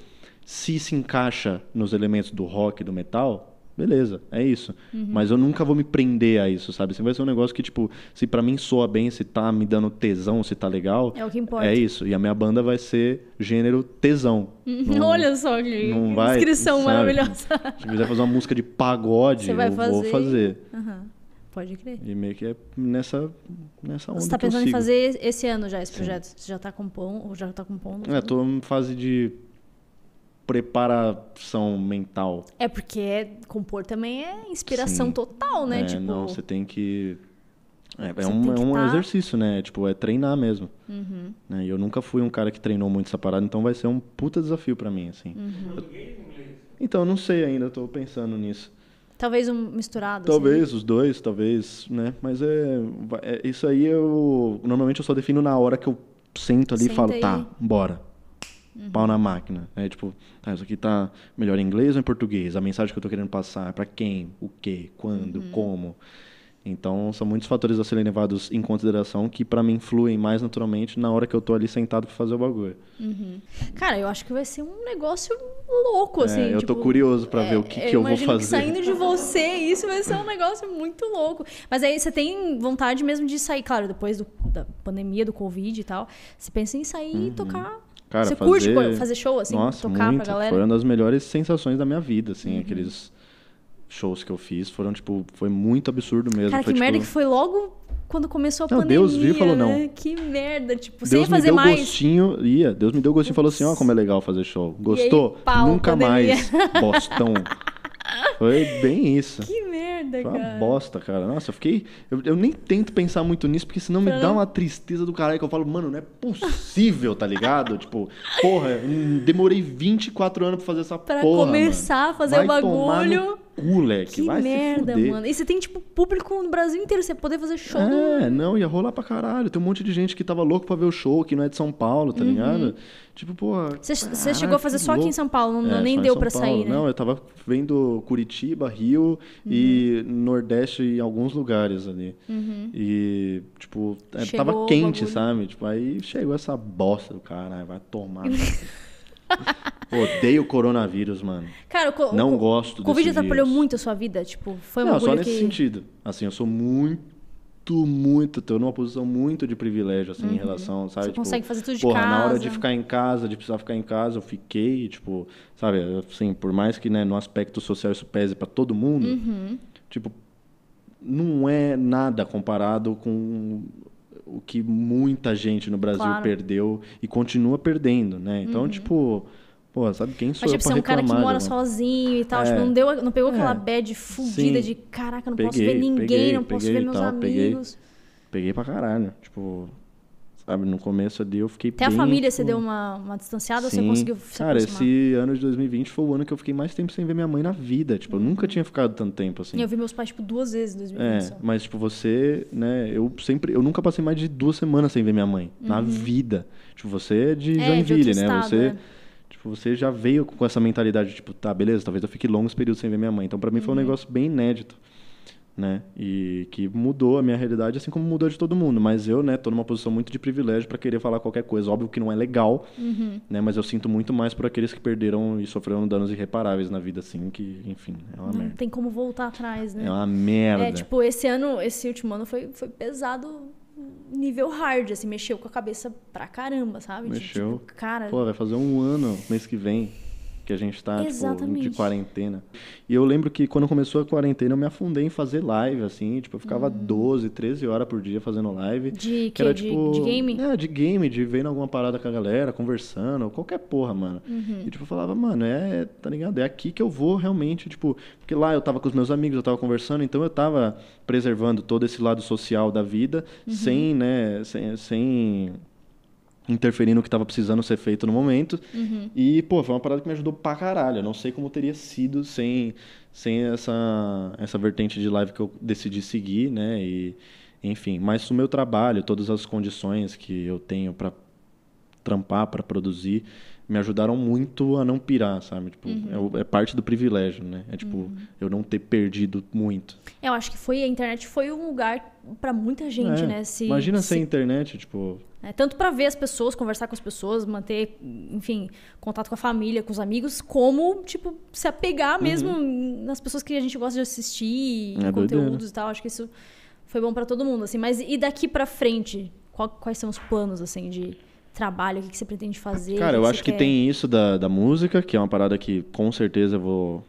se se encaixa nos elementos do rock e do metal, beleza, é isso. Mas eu nunca vou me prender a isso, sabe? Sempre vai ser um negócio que, tipo, se pra mim soa bem, se tá me dando tesão, se tá legal, É o que importa. é isso. E a minha banda vai ser gênero tesão. Não- Olha só que não vai, descrição sabe? maravilhosa. Se quiser fazer uma música de pagode, Você vai eu vou fazer. fazer. Aham. Pode crer. E meio que é nessa, nessa onda Você tá pensando em fazer esse ano já esse projeto? Você já tá compondo? Ou já tá compondo? É, tô em fase de preparação mental. É porque compor também é inspiração Sim. total, né? É, tipo, não, você tem que. É, é um, é um tá- exercício, né? Tipo, é treinar mesmo. Uhum. Né? E eu nunca fui um cara que treinou muito essa parada, então vai ser um puta desafio pra mim, assim. Uhum. Ou inglês? Então, não sei ainda, tô pensando nisso. talvez um misturado. assim. Talvez os dois, talvez, né? Mas é, é- Isso aí eu. Normalmente eu só defino na hora que eu sento ali Senta e falo, aí. Uhum. tá, bora. Pau na máquina. É tipo, tá, isso aqui tá melhor em inglês ou em português? A mensagem que eu tô querendo passar é pra quem? O quê? Quando? Uhum. Como? Então, são muitos fatores a serem levados em consideração que pra mim fluem mais naturalmente na hora que eu tô ali sentado pra fazer o bagulho. Cara, eu acho que vai ser um negócio louco, assim. É, eu tô tipo, curioso pra ver o que, que eu vou fazer. Que saindo de você, isso vai ser um negócio muito louco. Mas aí você tem vontade mesmo de sair, claro, depois do- da pandemia, do Covid e tal. Você pensa em sair e tocar. Uhum. Cara, você fazer... curte fazer show, assim, Nossa, tocar muito. pra galera? Uhum. Foi uma das melhores sensações da minha vida, assim, aqueles shows que eu fiz foram, tipo, foi muito absurdo mesmo. Cara, foi, que merda tipo, que foi logo quando começou a Não, pandemia. Deus viu e falou, não. né? Que merda, tipo, você Deus ia me fazer deu mais. gostinho, ia, Deus me deu gostinho e falou assim, ó como é legal fazer show. Gostou? pau, Nunca pandemia. mais, bostão. Foi bem isso. Que merda, Foi uma cara. bosta, cara. Nossa, eu fiquei. Eu, eu nem tento pensar muito nisso, porque senão me Pra dá uma tristeza do caralho que eu falo, mano, não é possível, tá ligado? tipo, porra, hum, demorei 24 anos pra fazer essa Pra porra. começar mano. a fazer Vai o bagulho. Cu, leque. Que Vai merda, se fuder. mano. E você tem, tipo, público no Brasil inteiro. Você poder fazer show. É, não, ia rolar pra caralho. Tem um monte de gente que tava louco pra ver o show, que não é de São Paulo, tá ligado? Tipo, pô. Uhum. Você, chegou a fazer só aqui em. São Paulo, não, É, nem deu pra Paulo. sair, né? Uhum. Não, eu tava vendo Curitiba, Rio e Nordeste e alguns lugares ali. E, tipo, é, Uhum. Tava quente, sabe? Tipo, aí chegou essa bosta do cara, vai tomar. Odeio o coronavírus, mano. Cara, o, Não o, gosto Covid atrapalhou muito a sua vida? Tipo, foi um Não, só nesse que... sentido. Assim, eu sou muito, muito, tô numa posição muito de privilégio, assim, em relação, sabe? Uhum. Você consegue fazer tudo de porra, na hora casa. de ficar em casa, de precisar ficar em casa, eu fiquei, tipo, sabe, assim, por mais que, né, no aspecto social isso pese pra todo mundo, Uhum. tipo, não é nada comparado com o que muita gente no Brasil Claro. perdeu e continua perdendo, né? Então, tipo, pô, sabe quem sou Uhum. Mas, tipo, você é um cara que mora de alguma- sozinho e tal. É. Tipo, não, deu, não pegou aquela É. bad fudida Sim. de caraca, não posso Peguei, ver ninguém, peguei, não posso peguei ver e meus tal, peguei. amigos. Peguei pra caralho. Tipo, sabe, no começo ali eu fiquei Até a bem, família tipo, você deu uma, uma distanciada ou você conseguiu se Cara, aproximar? esse ano de 2020 foi o ano que eu fiquei mais tempo sem ver minha mãe na vida. Tipo, eu nunca tinha ficado tanto tempo assim. Eu vi meus pais, tipo, duas vezes em 2020 É, só. mas tipo, você, né, eu sempre, eu nunca passei mais de duas semanas sem ver minha mãe, na vida. Tipo, você é de Uhum. É, de Joinville, outro né? estado, você, é. Tipo, você já veio com essa mentalidade, tipo, tá, beleza, talvez eu fique longos períodos sem ver minha mãe. Então, pra mim Uhum. foi um negócio bem inédito, né? E que mudou a minha realidade, assim como mudou de todo mundo. Mas eu, né, tô numa posição muito de privilégio pra querer falar qualquer coisa. Óbvio que não é legal, Uhum. né? Mas eu sinto muito mais por aqueles que perderam e sofreram danos irreparáveis na vida, assim, que, enfim, é uma Não merda. tem como voltar atrás, né? É uma merda. É, tipo, esse ano, esse último ano foi, foi pesado nível hard, assim, mexeu com a cabeça pra caramba, sabe? De, Mexeu. tipo, cara, Pô, vai fazer um ano mês que vem que a gente tá tipo, de quarentena. E eu lembro que quando começou a quarentena eu me afundei em fazer live, assim, tipo, eu ficava 12, 13 horas por dia fazendo live. Hum. de Que era, de, tipo, de game? É, de game, de vendo alguma parada com a galera, conversando, qualquer porra, mano. Uhum. E tipo, eu falava, mano, é, tá ligado? É aqui que eu vou realmente, tipo, porque lá eu tava com os meus amigos, eu tava conversando, então eu tava preservando todo esse lado social da vida, Uhum. sem, né, sem, sem interferir no que tava precisando ser feito no momento. Uhum. E, pô, foi uma parada que me ajudou pra caralho. Eu não sei como teria sido sem, sem essa, essa vertente de live que eu decidi seguir, né? E, enfim, mas o meu trabalho, todas as condições que eu tenho pra trampar, pra produzir, me ajudaram muito a não pirar, sabe? Tipo, é o- é, parte do privilégio, né? É tipo, eu não ter perdido muito. Eu acho que foi a internet foi um lugar pra muita gente, É, né? Se, Imagina se, sem internet, tipo, né, Tanto pra ver as pessoas, conversar com as pessoas, manter, enfim, contato com a família, com os amigos, como, tipo, se apegar mesmo nas pessoas que a gente gosta de assistir, Uhum. É conteúdos e tal. Acho que isso foi bom pra todo mundo, assim. Mas e daqui pra frente? Qual- quais são os planos, assim, de trabalho? O que, que você pretende fazer? Cara, eu que acho que quer? tem isso da, da música, que é uma parada que com certeza eu vou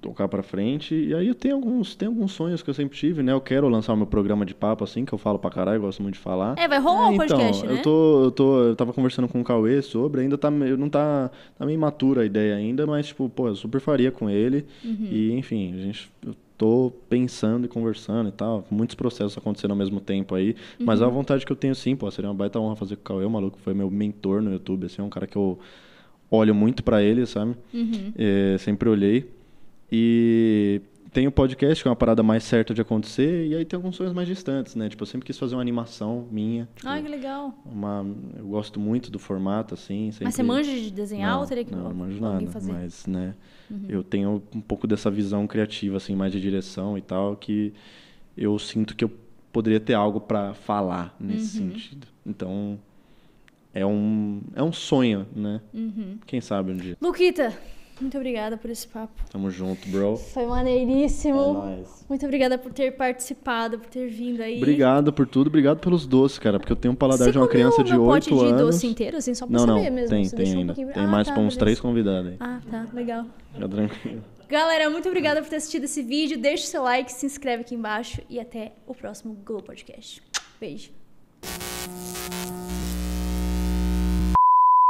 tocar pra frente. E aí eu tenho alguns, tenho alguns sonhos que eu sempre tive, né? Eu quero lançar o meu programa de papo, assim, que eu falo pra caralho, gosto muito de falar. É, vai rolar o então, podcast, né? eu tô, eu tô, eu tava conversando com o Cauê sobre, ainda tá, não tá, tá meio imatura a ideia ainda, mas tipo, pô, eu super faria com ele. Uhum. E enfim, a gente eu tô pensando e conversando e tal, muitos processos acontecendo ao mesmo tempo aí, mas Uhum. a vontade que eu tenho sim, pô, seria uma baita honra fazer com o Cauê, o maluco foi meu mentor no YouTube, assim, é um cara que eu olho muito pra ele, sabe? Uhum. É, sempre olhei. E tem o podcast, que é uma parada mais certa de acontecer, e aí tem alguns sonhos mais distantes, né? Tipo, eu sempre quis fazer uma animação minha. Tipo, Ai, que legal. uma, eu gosto muito do formato, assim. Sempre... Mas você manja de desenhar não, ou teria que Não, não manjo nada, fazer? Uhum. mas, né, eu tenho um pouco dessa visão criativa, assim, mais de direção e tal, que eu sinto que eu poderia ter algo pra falar nesse Uhum. sentido. Então, é um, é um sonho, né? Uhum. Quem sabe um dia. Luquita, muito obrigada por esse papo. Tamo junto, bro. Foi maneiríssimo. É nóis. Muito obrigada por ter participado, por ter vindo aí. Obrigado por tudo, obrigado pelos doces, cara, porque eu tenho um paladar Você de uma criança de meu 8 pote de anos. doce inteiro, assim, só pra não, não, saber mesmo. tem, Você tem um ainda. pouquinho- Tem Ah, mais tá, pra uns beleza. três convidados aí. Ah, tá, legal. Fica tranquilo. Galera, muito obrigada por ter assistido esse vídeo. Deixe seu like, se inscreve aqui embaixo e até o próximo Globo Podcast. Beijo.